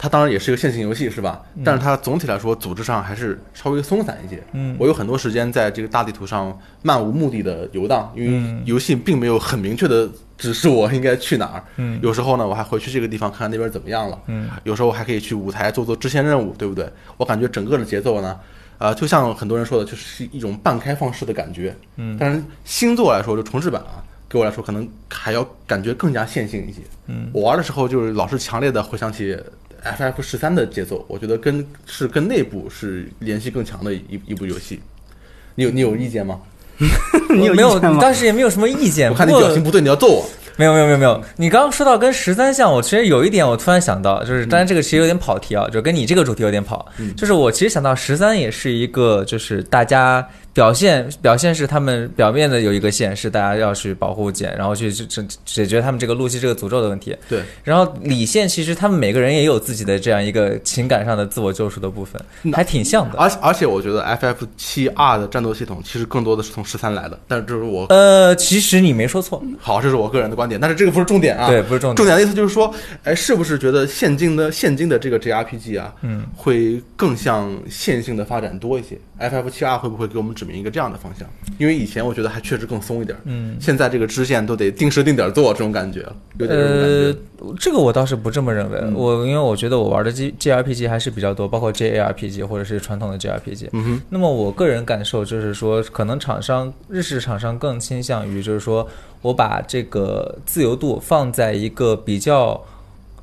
它当然也是一个线性游戏，是吧？但是它总体来说组织上还是稍微松散一些。嗯我有很多时间在这个大地图上漫无目的的游荡，因为嗯游戏并没有很明确的指示我应该去哪儿。嗯有时候呢，我还回去这个地方看看那边怎么样了。嗯，有时候还可以去舞台做做支线任务，对不对？我感觉整个的节奏呢，呃，就像很多人说的，就是一种半开放式的感觉。嗯但是星座来说，就重置版啊，给我来说可能还要感觉更加线性一些。嗯，我玩的时候就是老是强烈的回想起 FF 十三的节奏，我觉得跟是跟内部是联系更强的一一部游戏。你有你有意见吗？你有没有你？当时也没有什么意见。我看你表情不对，你要揍我。没有没有没有没有，你刚刚说到跟十三像，我其实有一点我突然想到，就是当然这个其实有点跑题啊，就跟你这个主题有点跑，嗯就是我其实想到十三也是一个，就是大家表现表现是他们表面的有一个线是大家要去保护简，然后去去解解决他们这个路西这个诅咒的问题，对，然后里线其实他们每个人也有自己的这样一个情感上的自我救赎的部分，还挺像的。而而且我觉得 FF 七 R 的战斗系统其实更多的是从十三来的，但是这是我呃，其实你没说错，好，这是我个人的观点，但是这个不是重点啊。对，不是重点。重点的意思就是说，哎，是不是觉得现今的现今的这个 JRPG 啊，嗯，会更像线性的发展多一些？FF 七 R 会不会给我们指明一个这样的方向？因为以前我觉得还确实更松一点，嗯，现在这个支线都得定时定点做，这种感觉有点这种感呃觉。，这个我倒是不这么认为。嗯我因为我觉得我玩的 G G R P G 还是比较多，包括 JARPG 或者是传统的 G R P G。嗯哼，那么我个人感受就是说，可能厂商日式厂商更倾向于就是说我把这个自由度放在一个比较。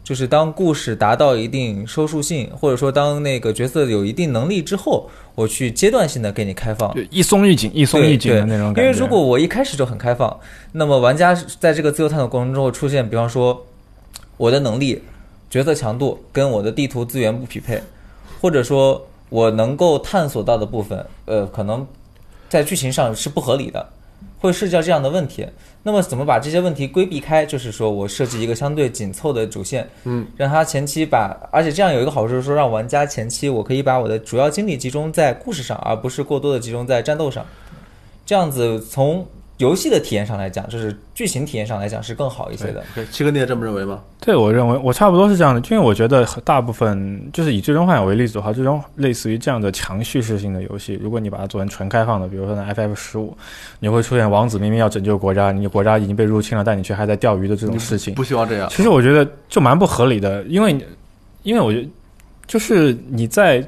就是当故事达到一定收束性，或者说当那个角色有一定能力之后，我去阶段性的给你开放，对一松一紧，一松一紧的那种感觉。因为如果我一开始就很开放，那么玩家在这个自由探索过程中会出现，比方说我的能力、角色强度跟我的地图资源不匹配，或者说我能够探索到的部分，呃，可能在剧情上是不合理的，会涉及到这样的问题。那么怎么把这些问题规避开？就是说我设计一个相对紧凑的主线，嗯，让他前期把，而且这样有一个好处是说，让玩家前期我可以把我的主要精力集中在故事上，而不是过多的集中在战斗上。这样子从游戏的体验上来讲，就是剧情体验上来讲是更好一些的。OK，七哥你也这么认为吗？对，我认为我差不多是这样的，因为我觉得大部分就是以《最终幻想》为例子的话，最终类似于这样的强叙事性的游戏，如果你把它做成纯开放的，比如说那 FF 十五，你会出现王子明明要拯救国家，你国家已经被入侵了，但你却还在钓鱼的这种事情。不希望这样。其实我觉得就蛮不合理的，因为因为我觉得就是你在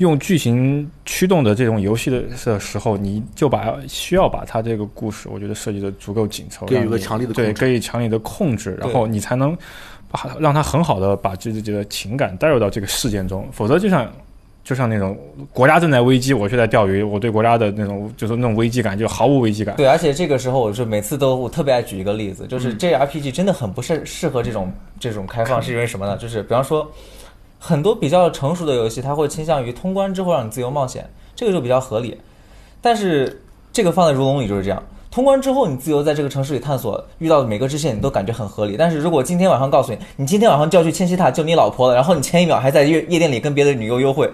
用剧情驱动的这种游戏的的时候，你就把需要把它这个故事，我觉得设计的足够紧凑，给予让你个强力的对，给予强力的控制，然后你才能把让它很好的把自己的情感带入到这个事件中，否则就像。就像那种国家正在危机，我却在钓鱼，我对国家的那种就是那种危机感就毫无危机感。对，而且这个时候我是每次都我特别爱举一个例子，就是 JRPG 真的很不适适合这种这种开放，是因为什么呢？就是比方说很多比较成熟的游戏，它会倾向于通关之后让你自由冒险，这个就比较合理。但是这个放在如龙里就是这样，通关之后你自由在这个城市里探索，遇到的每个支线你都感觉很合理。但是如果今天晚上告诉你，你今天晚上就要去千禧塔救你老婆了，然后你前一秒还在夜夜店里跟别的女优幽会，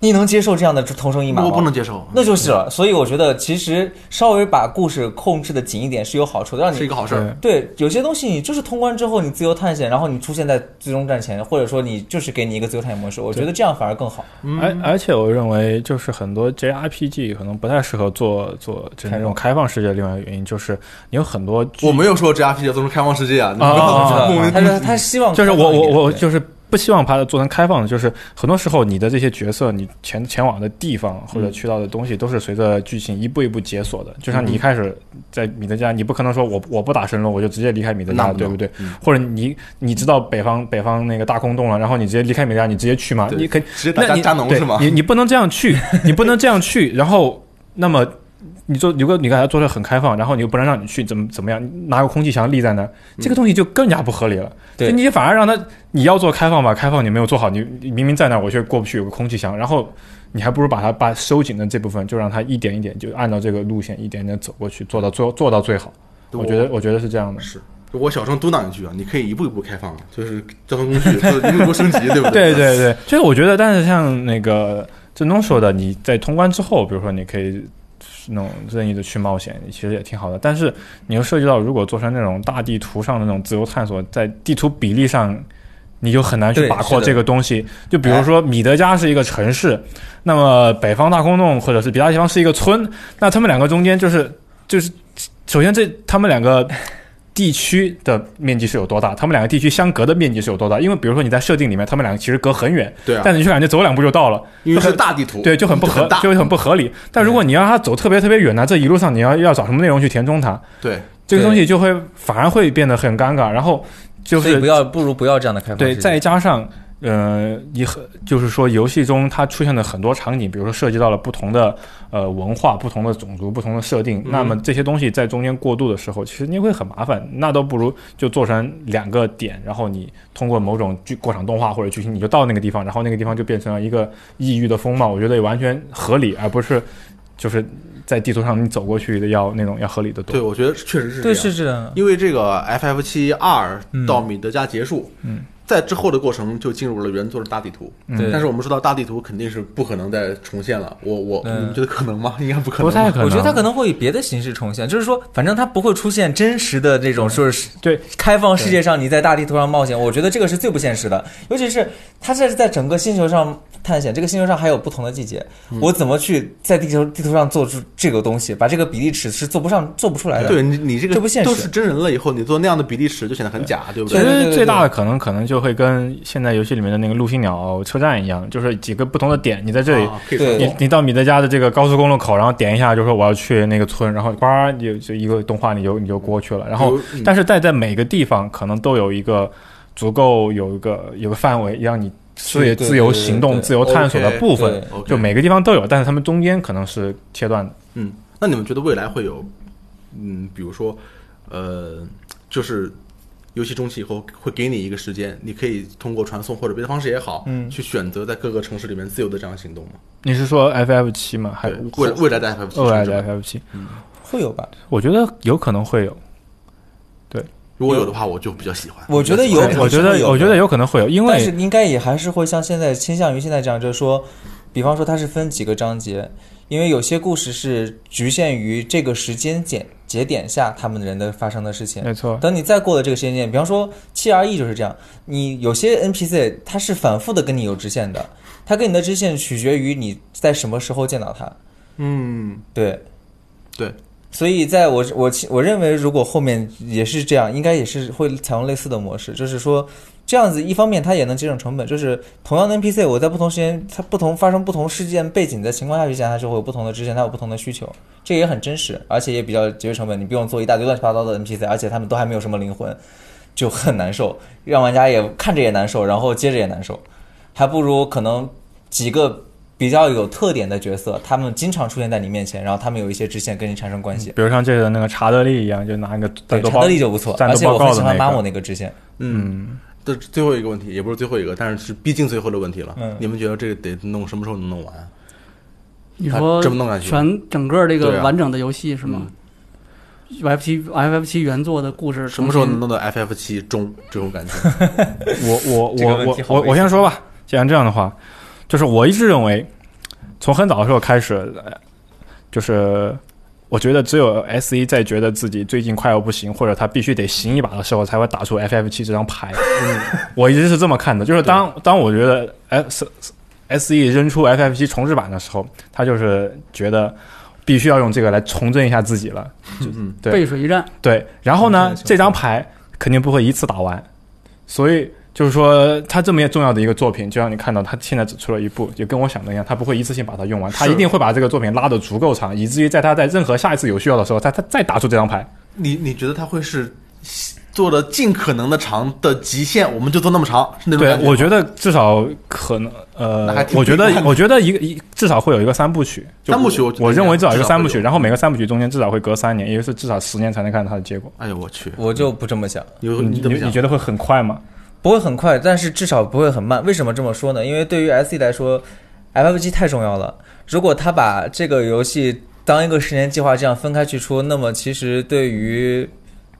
你能接受这样的同生一马吗？我不能接受，那就是了。所以我觉得其实稍微把故事控制的紧一点是有好处的，让你是一个好事儿。对，有些东西你就是通关之后你自由探险，然后你出现在最终战前，或者说你就是给你一个自由探险模式，我觉得这样反而更好。而而且我认为，就是很多 JRPG 可能不太适合做做这种开放世界。另外一个原因就是，你有很多我没有说 JRPG 要做成开放世界啊，你不啊要我知道莫名他是他希望就是我我我就是不希望把它做成开放的，就是很多时候你的这些角色，你前前往的地方或者去到的东西，都是随着剧情一步一步解锁的。就像你一开始在米德加，你不可能说我我不打神龙，我就直接离开米德加对不对？嗯或者你你知道北方北方那个大空洞了，然后你直接离开米德加，你直接去吗？你可以直接打加农是吗？你你不能这样去，你不能这样去，然后那么你做如果你给它做的很开放，然后你又不能让你去，怎么怎么样？拿个空气墙立在那儿，这个东西就更加不合理了。对就你反而让他你要做开放吧，开放你没有做好，你你明明在那儿，我却过不去，有个空气墙，然后你还不如把它把收紧的这部分，就让它一点一点就按照这个路线一点点走过去，做到最后做到最好。我觉得我觉得是这样的。是。我小声嘟囔一句啊，你可以一步一步开放，就是交通工具，就一步一步升级，对不对 对？对对，就是我觉得，但是像那个郑东说的，你在通关之后，比如说你可以那种任意的去冒险，其实也挺好的。但是你又涉及到，如果做成那种大地图上的那种自由探索，在地图比例上，你就很难去把控这个东西。就比如说米德加是一个城市，那么北方大空洞或者是别的地方是一个村，那他们两个中间就是就是，首先这他们两个。地区的面积是有多大？他们两个地区相隔的面积是有多大？因为比如说你在设定里面，他们两个其实隔很远，对啊，但是你却感觉走两步就到了，因为是大地图，对，就很不合，大。就很不合理。但如果你让他走特别特别远呢，这一路上你要要找什么内容去填充它，对，这个东西就会反而会变得很尴尬。然后就是不要不如不要这样的开放对，再加上呃，你很就是说游戏中它出现的很多场景，比如说涉及到了不同的呃文化、不同的种族、不同的设定，嗯那么这些东西在中间过渡的时候，其实你会很麻烦。那都不如就做成两个点，然后你通过某种剧过场动画或者剧情，你就到那个地方，然后那个地方就变成了一个异域的风貌，我觉得也完全合理，而不是就是在地图上你走过去的要那种要合理的多。对，我觉得确实是这对样。是这样。因为这个 FF 七二嗯到米德加结束，嗯，在之后的过程就进入了原作的大地图。嗯但是我们说到大地图，肯定是不可能再重现了。我我对你们觉得可能吗？应该不可能。不太可能，我觉得它可能会以别的形式重现，就是说，反正它不会出现真实的这种，就是对开放世界上你在大地图上冒险。我觉得这个是最不现实的，尤其是它这是在整个星球上探险，这个星球上还有不同的季节，嗯我怎么去在地球地图上做出这个东西？把这个比例尺是做不上、做不出来的。对你你这个这不现实都是真人了以后，你做那样的比例尺就显得很假，对不对？对对对实最大的可能可能就会跟现在游戏里面的那个陆星鸟车站一样，就是几个不同的点，你在这里，你你到米德加的这个高速公路口，然后点一下就说我要去那个村，然后叭就就一个动画你就你就过去了，然后但是在在每个地方可能都有一个足够有一个有个范围让你自对对自由行动、自由探索的部分，就每个地方都有，但是他们中间可能是切断。的。嗯，那你们觉得未来会有，嗯，比如说，呃，就是游戏中期以后会给你一个时间，你可以通过传送或者别的方式也好，嗯去选择在各个城市里面自由的这样行动吗。你是说 FF 七吗？还对，未未来的 FF 七未来的 FF 七？会有吧？我觉得有可能会有。对如果有的话，我就比较喜欢。我觉得有我觉得我觉得有可能会有，因为但是应该也还是会像现在倾向于现在这样，就是说，比方说它是分几个章节，因为有些故事是局限于这个时间节节点下他们人的发生的事情。没错，等你再过了这个时间点，比方说七 R E 就是这样，你有些 NPC 它是反复的跟你有支线的，它跟你的支线取决于你在什么时候见到它。嗯，对，对，所以在我我我认为，如果后面也是这样，应该也是会采用类似的模式，就是说这样子，一方面它也能节省成本，就是同样的 NPC，我在不同时间，它不同发生不同事件背景的情况下去讲，它就会有不同的支线，它有不同的需求，这个也很真实，而且也比较节约成本，你不用做一大堆乱七八糟的 NPC，而且他们都还没有什么灵魂，就很难受，让玩家也看着也难受，然后接着也难受，还不如可能几个。比较有特点的角色，他们经常出现在你面前，然后他们有一些支线跟你产生关系。比如像这个那个查德利一样，就拿一个对，查德利就不错，而且我很喜欢马姆。那个支线。嗯，这是最后一个问题，也不是最后一个，但是是毕竟最后的问题了。嗯你们觉得这个得弄什么时候能弄完？啊你说这么弄下去全整个这个完整的游戏是吗？F 七 FF 七原作的故事什么时候能弄到 FF 七中这种感觉？我我我我我我先说吧，既然这样的话，就是我一直认为，从很早的时候开始，呃就是我觉得只有 S 一在觉得自己最近快要不行，或者他必须得行一把的时候，才会打出 FF 七这张牌。我一直是这么看的，就是当当我觉得 S S E 扔出 FF 七重置版的时候，他就是觉得必须要用这个来重振一下自己了。嗯，对。背水一战，对，然后呢这张牌肯定不会一次打完，所以就是说，他这么重要的一个作品，就让你看到他现在只出了一部，就跟我想的一样，他不会一次性把它用完，他一定会把这个作品拉得足够长，以至于在他在任何下一次有需要的时候，他他再打出这张牌。你你觉得他会是做的尽可能的长的极限，我们就做那么长，是那种对我觉得至少可能，呃我觉得我觉得一个一至少会有一个三部曲，就三部曲我我认为至少一个三部曲，然后每个三部曲中间至少会隔三年，也就是至少十年才能看到它的结果。哎呦我去，我就不这么想，有你怎么想你你？觉得会很快吗？不会很快，但是至少不会很慢。为什么这么说呢？因为对于 S E 来说，FF 七太重要了。如果他把这个游戏当一个十年计划这样分开去出，那么其实对于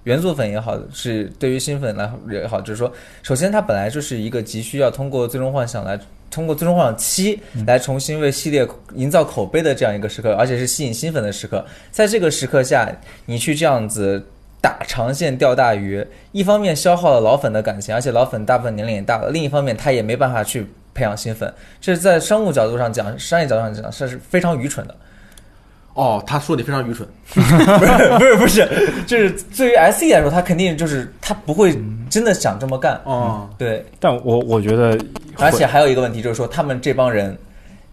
原作粉也好，是对于新粉来也好，就是说，首先它本来就是一个急需要通过《最终幻想》来。通过《最终幻想七》来重新为系列营造口碑的这样一个时刻，而且是吸引新粉的时刻。在这个时刻下，你去这样子打长线钓大鱼，一方面消耗了老粉的感情，而且老粉大部分年龄也大了；另一方面，他也没办法去培养新粉。这是在商务角度上讲，商业角度上讲，这是非常愚蠢的。哦，他说你非常愚蠢，不是不是不是，就是对于 S E 来说，他肯定就是他不会真的想这么干。哦，对，但我我觉得，而且还有一个问题就是说，他们这帮人，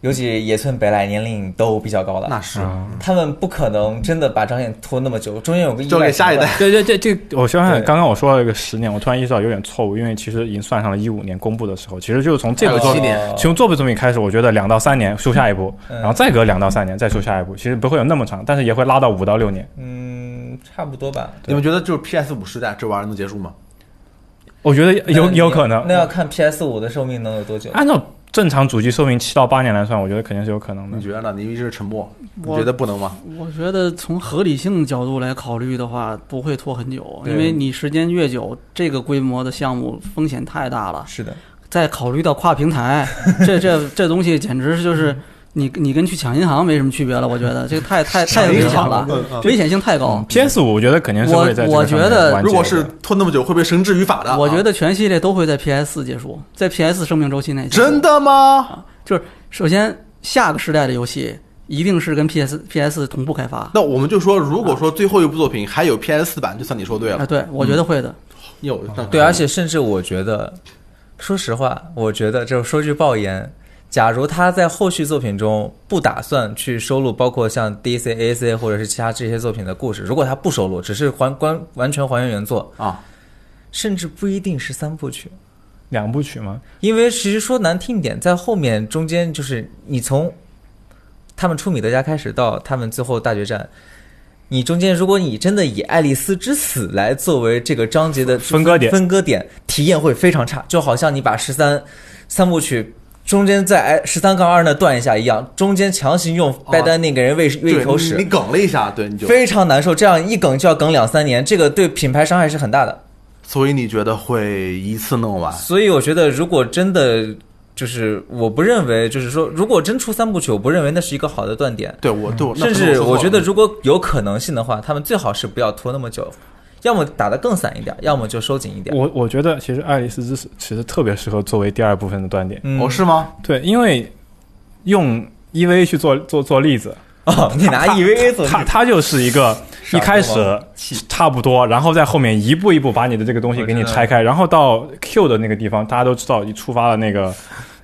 尤其野村北濑年龄都比较高了，那是啊他们不可能真的把张线拖那么久，中间有个意外交给下一代。对对对，这我想想，刚刚我说了一个十年，我突然意识到有点错误，因为其实已经算上了一五年公布的时候，其实就是从这部作品，从这部作品开始，我觉得两到三年出下一部，嗯然后再隔两到三年再出下一部，其实不会有那么长，但是也会拉到五到六年。嗯，差不多吧。你们觉得就是 PS 五时代这玩意儿能结束吗？我觉得有有可能那，要看 PS 五的寿命能有多久。按照正常主机寿命七到八年来算，我觉得肯定是有可能的你。觉得呢？你一直沉默，你我觉得不能吗？我觉得从合理性角度来考虑的话，不会拖很久，因为你时间越久，这个规模的项目风险太大了。是的，再考虑到跨平台，这这这东西简直是就是 你你跟去抢银行没什么区别了。我觉得这个太太太危险了，危险性太高。PS 五我觉得肯定是会在我我觉得如果是拖那么久，会被绳之于法的。啊我觉得全系列都会在 PS 四结束，在 PS 生命周期内。真？的吗？就是首先，下个时代的游戏一定是跟 PS PS 同步开发。那我们就说，如果说最后一部作品还有 PS 四版，就算你说对啊，了。对，我觉得会的。有那对，而且甚至我觉得，说实话，我觉得就说句爆言，假如他在后续作品中不打算去收录包括像 DC、AAC 或者是其他这些作品的故事，如果他不收录，只是还关完全还原原作，啊，甚至不一定是三部曲。两部曲吗？因为其实说难听点，在后面中间就是你从他们出米德加开始到他们最后大决战，你中间如果你真的以爱丽丝之死来作为这个章节的分割点分割点体验会非常差，就好像你把十三三部曲。中间在哎十三杠二那断一下一样，中间强行用拜丹那给人喂喂一口屎，你你梗了一下，对，你就，非常难受。这样一梗就要梗两三年，这个对品牌伤害是很大的。所以你觉得会一次弄完？所以我觉得，如果真的就是，我不认为，就是说，如果真出三部曲，我不认为那是一个好的断点。对我对我，甚至我觉得，如果有可能性的话，他们最好是不要拖那么久，要么打得更散一点，要么就收紧一点。我我觉得其实《爱丽丝之死》其实特别适合作为第二部分的断点。嗯哦，是吗？对，因为用 EVA 去做做做例子，哦，你拿 EVA 做它它就是一个一开始差不多，然后在后面一步一步把你的这个东西给你拆开，然后到 Q 的那个地方，大家都知道你触发了那个。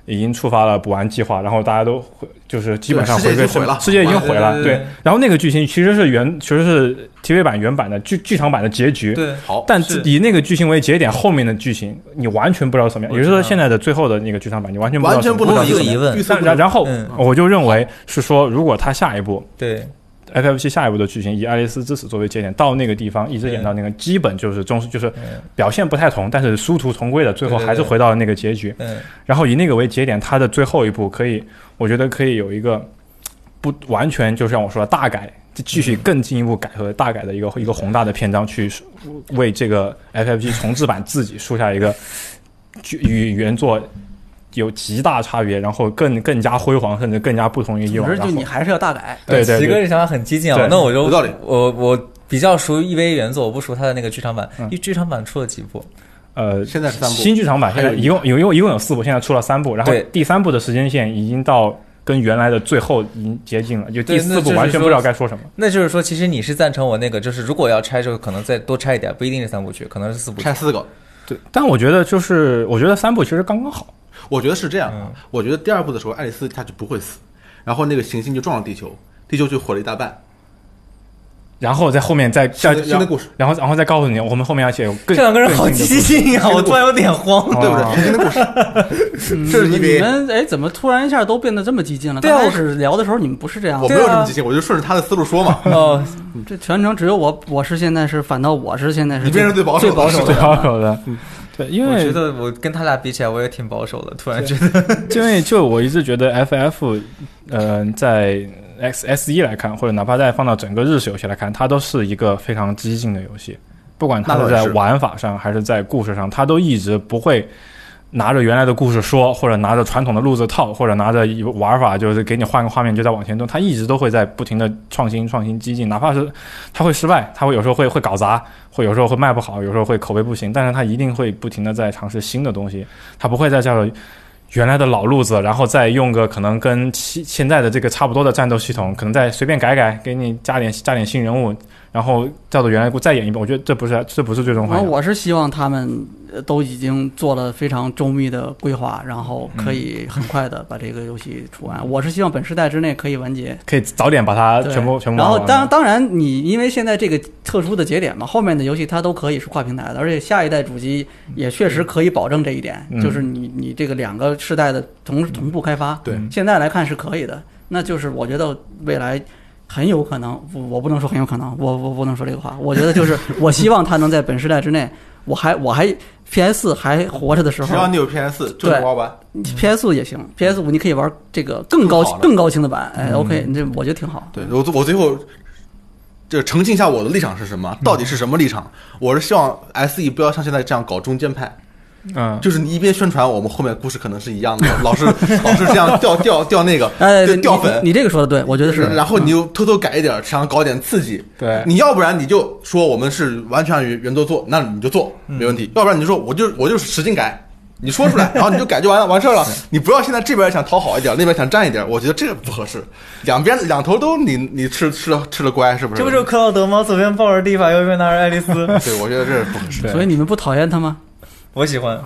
已经触发了补完计划，然后大家都回，就是基本上毁了。世界已经毁了。对。对对对然后那个剧情其实是原，其实是 TV 版原版的剧剧场版的结局。对，好，但是。以那个剧情为节点，后面的剧情你完全不知道怎么样。也就是说，现在的最后的那个剧场版，你完全不知道完全不怎么能我有一个疑问然然后嗯。我就认为是说，如果他下一步对 FF 七下一步的剧情以爱丽丝之死作为节点，到那个地方一直演到那个，基本就是中就是嗯。表现不太同，但是殊途同归的，最后还是回到了那个结局。嗯。然后以那个为节点，它的最后一步可以，我觉得可以有一个不完全就像我说的大改，继续更进一步改和大改的一个一个宏大的篇章，去为这个 FF 七重置版自己树下一个与原作有极大差别，然后更更加辉煌，甚至更加不同于以往。总之就你还是要大改。对对对奇哥这想法很激进啊对，那我就有道理我我比较熟 EVA 原作，我不熟他的那个剧场版，嗯因为剧场版出了几部，呃，现在是三部新剧场版现在一一共有一共一共有四部，现在出了三部，然后第三部的时间线已经到跟原来的最后已经接近了，就第四部完全不知道该说什么。那就是说，其实你是赞成我那个，就是如果要拆，就可能再多拆一点，不一定是三部曲，可能是四部曲拆。四个，对，但我觉得就是我觉得三部其实刚刚好。我觉得是这样嗯啊。我觉得第二部的时候，爱丽丝她就不会死，然后那个行星就撞了地球，地球就毁了一大半。然后在后面再下新的新的故事，然后然后再告诉你，我们后面要写有更这两个人好激进啊！我突然有点慌。对 不对？新的故事，嗯 这是你们哎，怎么突然一下都变得这么激进了？刚开始聊的时候你们不是这样我，没有这么激进，我就顺着他的思路说嘛。哦，这全程只有我，我是现在是反倒我是现在是你变成最保守的最保守的保守的。对，因为我觉得我跟他俩比起来，我也挺保守的。突然觉得，因为就我一直觉得 FF，呃，在 X S E 来看，或者哪怕再放到整个日式游戏来看，它都是一个非常激进的游戏。不管它是在玩法上还是在故事上，它都一直不会拿着原来的故事说，或者拿着传统的路子套，或者拿着玩法就是给你换个画面就在往前动。他一直都会在不停的创新、创新、激进，哪怕是他会失败，他会有时候会会搞砸，会有时候会卖不好，有时候会口碑不行，但是他一定会不停的在尝试新的东西，他不会再叫原来的老路子，然后再用个可能跟现现在的这个差不多的战斗系统，可能再随便改改，给你加点加点新人物，然后照着原来故再演一遍。我觉得这不是这不是最终然后幻想。我是希望他们呃都已经做了非常周密的规划，然后可以很快的把这个游戏出完。我是希望本世代之内可以完结。可以早点把它全部全部然后当当然，你因为现在这个特殊的节点嘛，后面的游戏它都可以是跨平台的，而且下一代主机也确实可以保证这一点，嗯就是你你这个两个世代的同同步开发，对现在来看是可以的。那就是我觉得未来很有可能，我我不能说很有可能，我我不能说这个话。我觉得就是我希望它能在本时代之内，我还我还 PS 还活着的时候只要你有 PS 就能玩完。，PS 五也行，PS 五你可以玩这个更高更更高清的版，哎嗯，OK，你这我觉得挺好。对我我最后就澄清一下我的立场是什么？到底是什么立场？我是希望 SE 不要像现在这样搞中间派，嗯，就是你一边宣传我们后面故事可能是一样的，老是老是这样掉掉掉那个，哎，对掉粉你，你这个说的对，我觉得是。然后你又偷偷改一点，想搞点刺激。对你要不然你就说我们是完全按原原作做，那你就做没问题；要不然你就说我就我就是使劲改，你说出来，然后你就改就完了，完事儿了。你不要现在这边想讨好一点，那边想占一点，我觉得这个不合适。两边两头都你你吃吃了吃了乖，是不是？这不就是克劳德吗？左边抱着蒂法，右边拿着爱丽丝。对，我觉得这是不合适。对所以你们不讨厌他吗？我喜欢，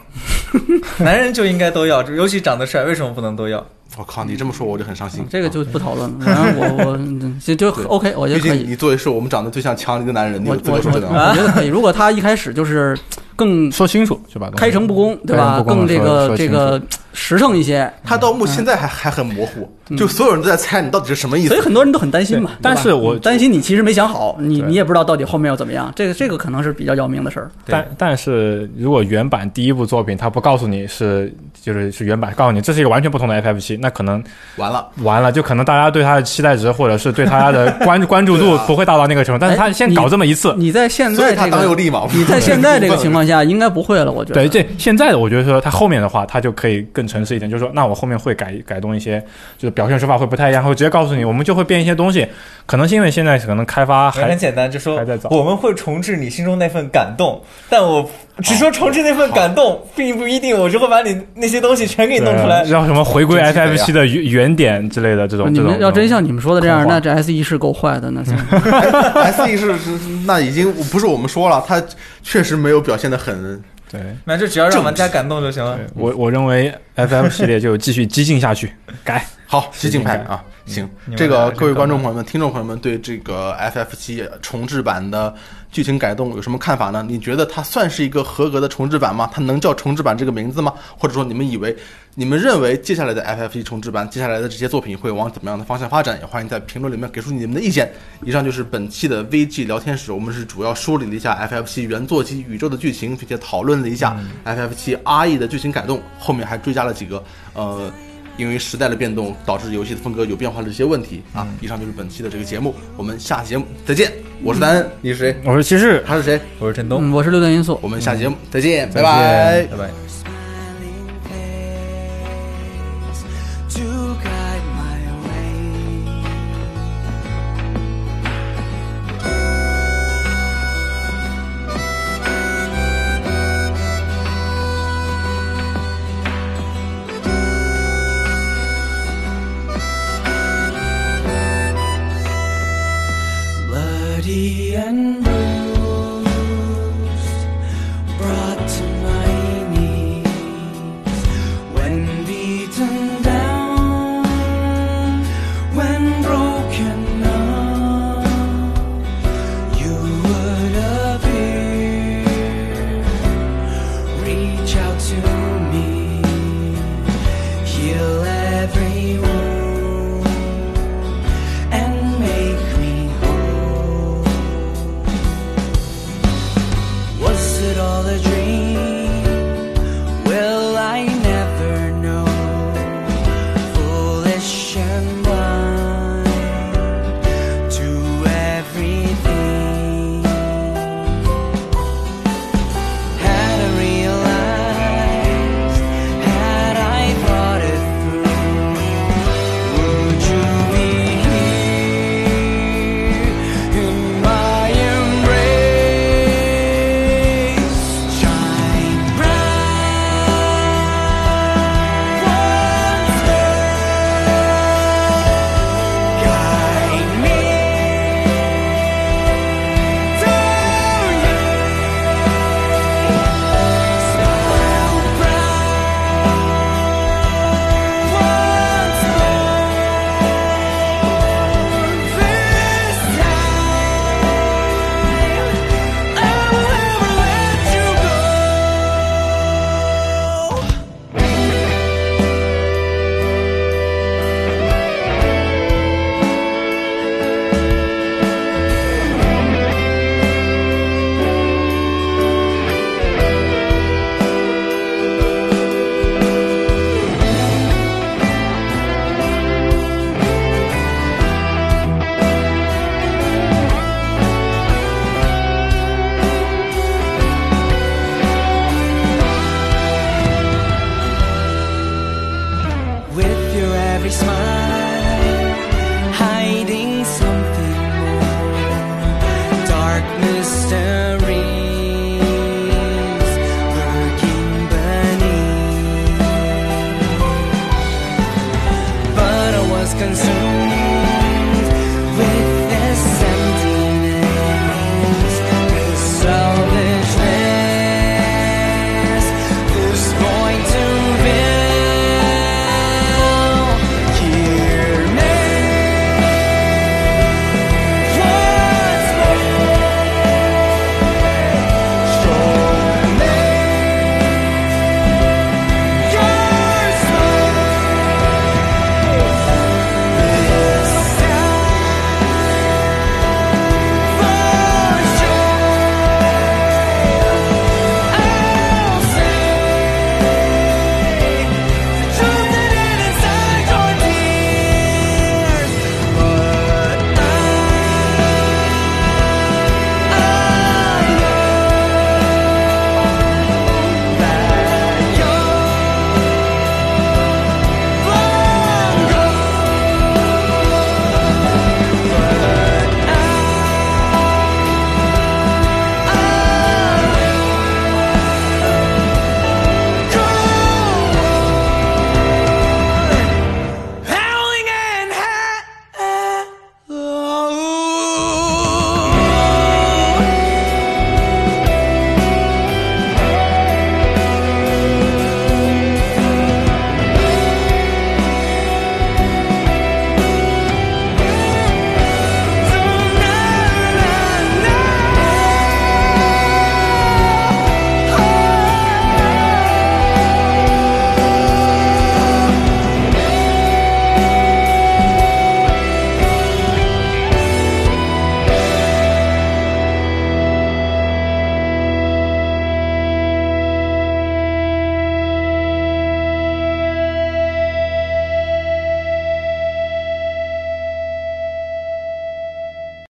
男人就应该都要，尤其长得帅，为什么不能都要？我靠，你这么说我就很伤心。这个就不讨论了。反正我我嗯就就 OK，我觉得可以。你作为是我们长得最像强尼的男人，你我有资我我格说。我觉得可以。如果他一开始就是更说清楚是吧开诚布公，对吧？更这个这个实诚一些，他到目现在还还很模糊，就所有人都在猜你到底是什么意思所以。很多人都很担心嘛。但是我担心你其实没想好，你你也不知道到底后面要怎么样。这个这个可能是比较要命的事儿。但但是如果原版第一部作品他不告诉你是就是是原版，告诉你这是一个完全不同的 FF 七，那可能完了，完了，就可能大家对他的期待值或者是对他的关 关注度不会大到那个程度。但是他先搞这么一次，你在现所以他在这个当有利嘛。你在现在这个情况下应该不会了，我觉得。对，这现在的我觉得说他后面的话，他就可以更诚实一点，就是说，那我后面会改改动一些，就是表现手法会不太一样，会直接告诉你，我们就会变一些东西。可能是因为现在可能开发还很简单，就说我们会重置你心中那份感动，但我只说重置那份感动，并不一定我就会把你那些东西全给你弄出来对。让什么回归 FF 七的原原点之类的这种。你们要真像你们说的这样，那这 S E 是够坏的，那是 S E 是那已经不是我们说了，它确实没有表现的很对那就只要让玩家感动就行了。我我认为 FF 系列就继续激进下去，改。好，激进派啊，行这个各位观众朋友们、听众朋友们，对这个 FF 七重置版的剧情改动有什么看法呢？你觉得它算是一个合格的重置版吗？它能叫重置版这个名字吗？或者说你们以为、你们认为接下来的 FF 七重置版，接下来的这些作品会往怎么样的方向发展？也欢迎在评论里面给出你们的意见。以上就是本期的 VG 聊天室，我们是主要梳理了一下 FF 七原作及宇宙的剧情，并且讨论了一下 FF 七 RE 的剧情改动，后面还追加了几个呃。因为时代的变动导致游戏的风格有变化的这些问题啊。以上就是本期的这个节目，我们下期节目再见。我是丹恩，你是谁？我是骑士他是谁？我是陈东，嗯，我是六段因素。我们下期节目再见，拜拜。拜拜。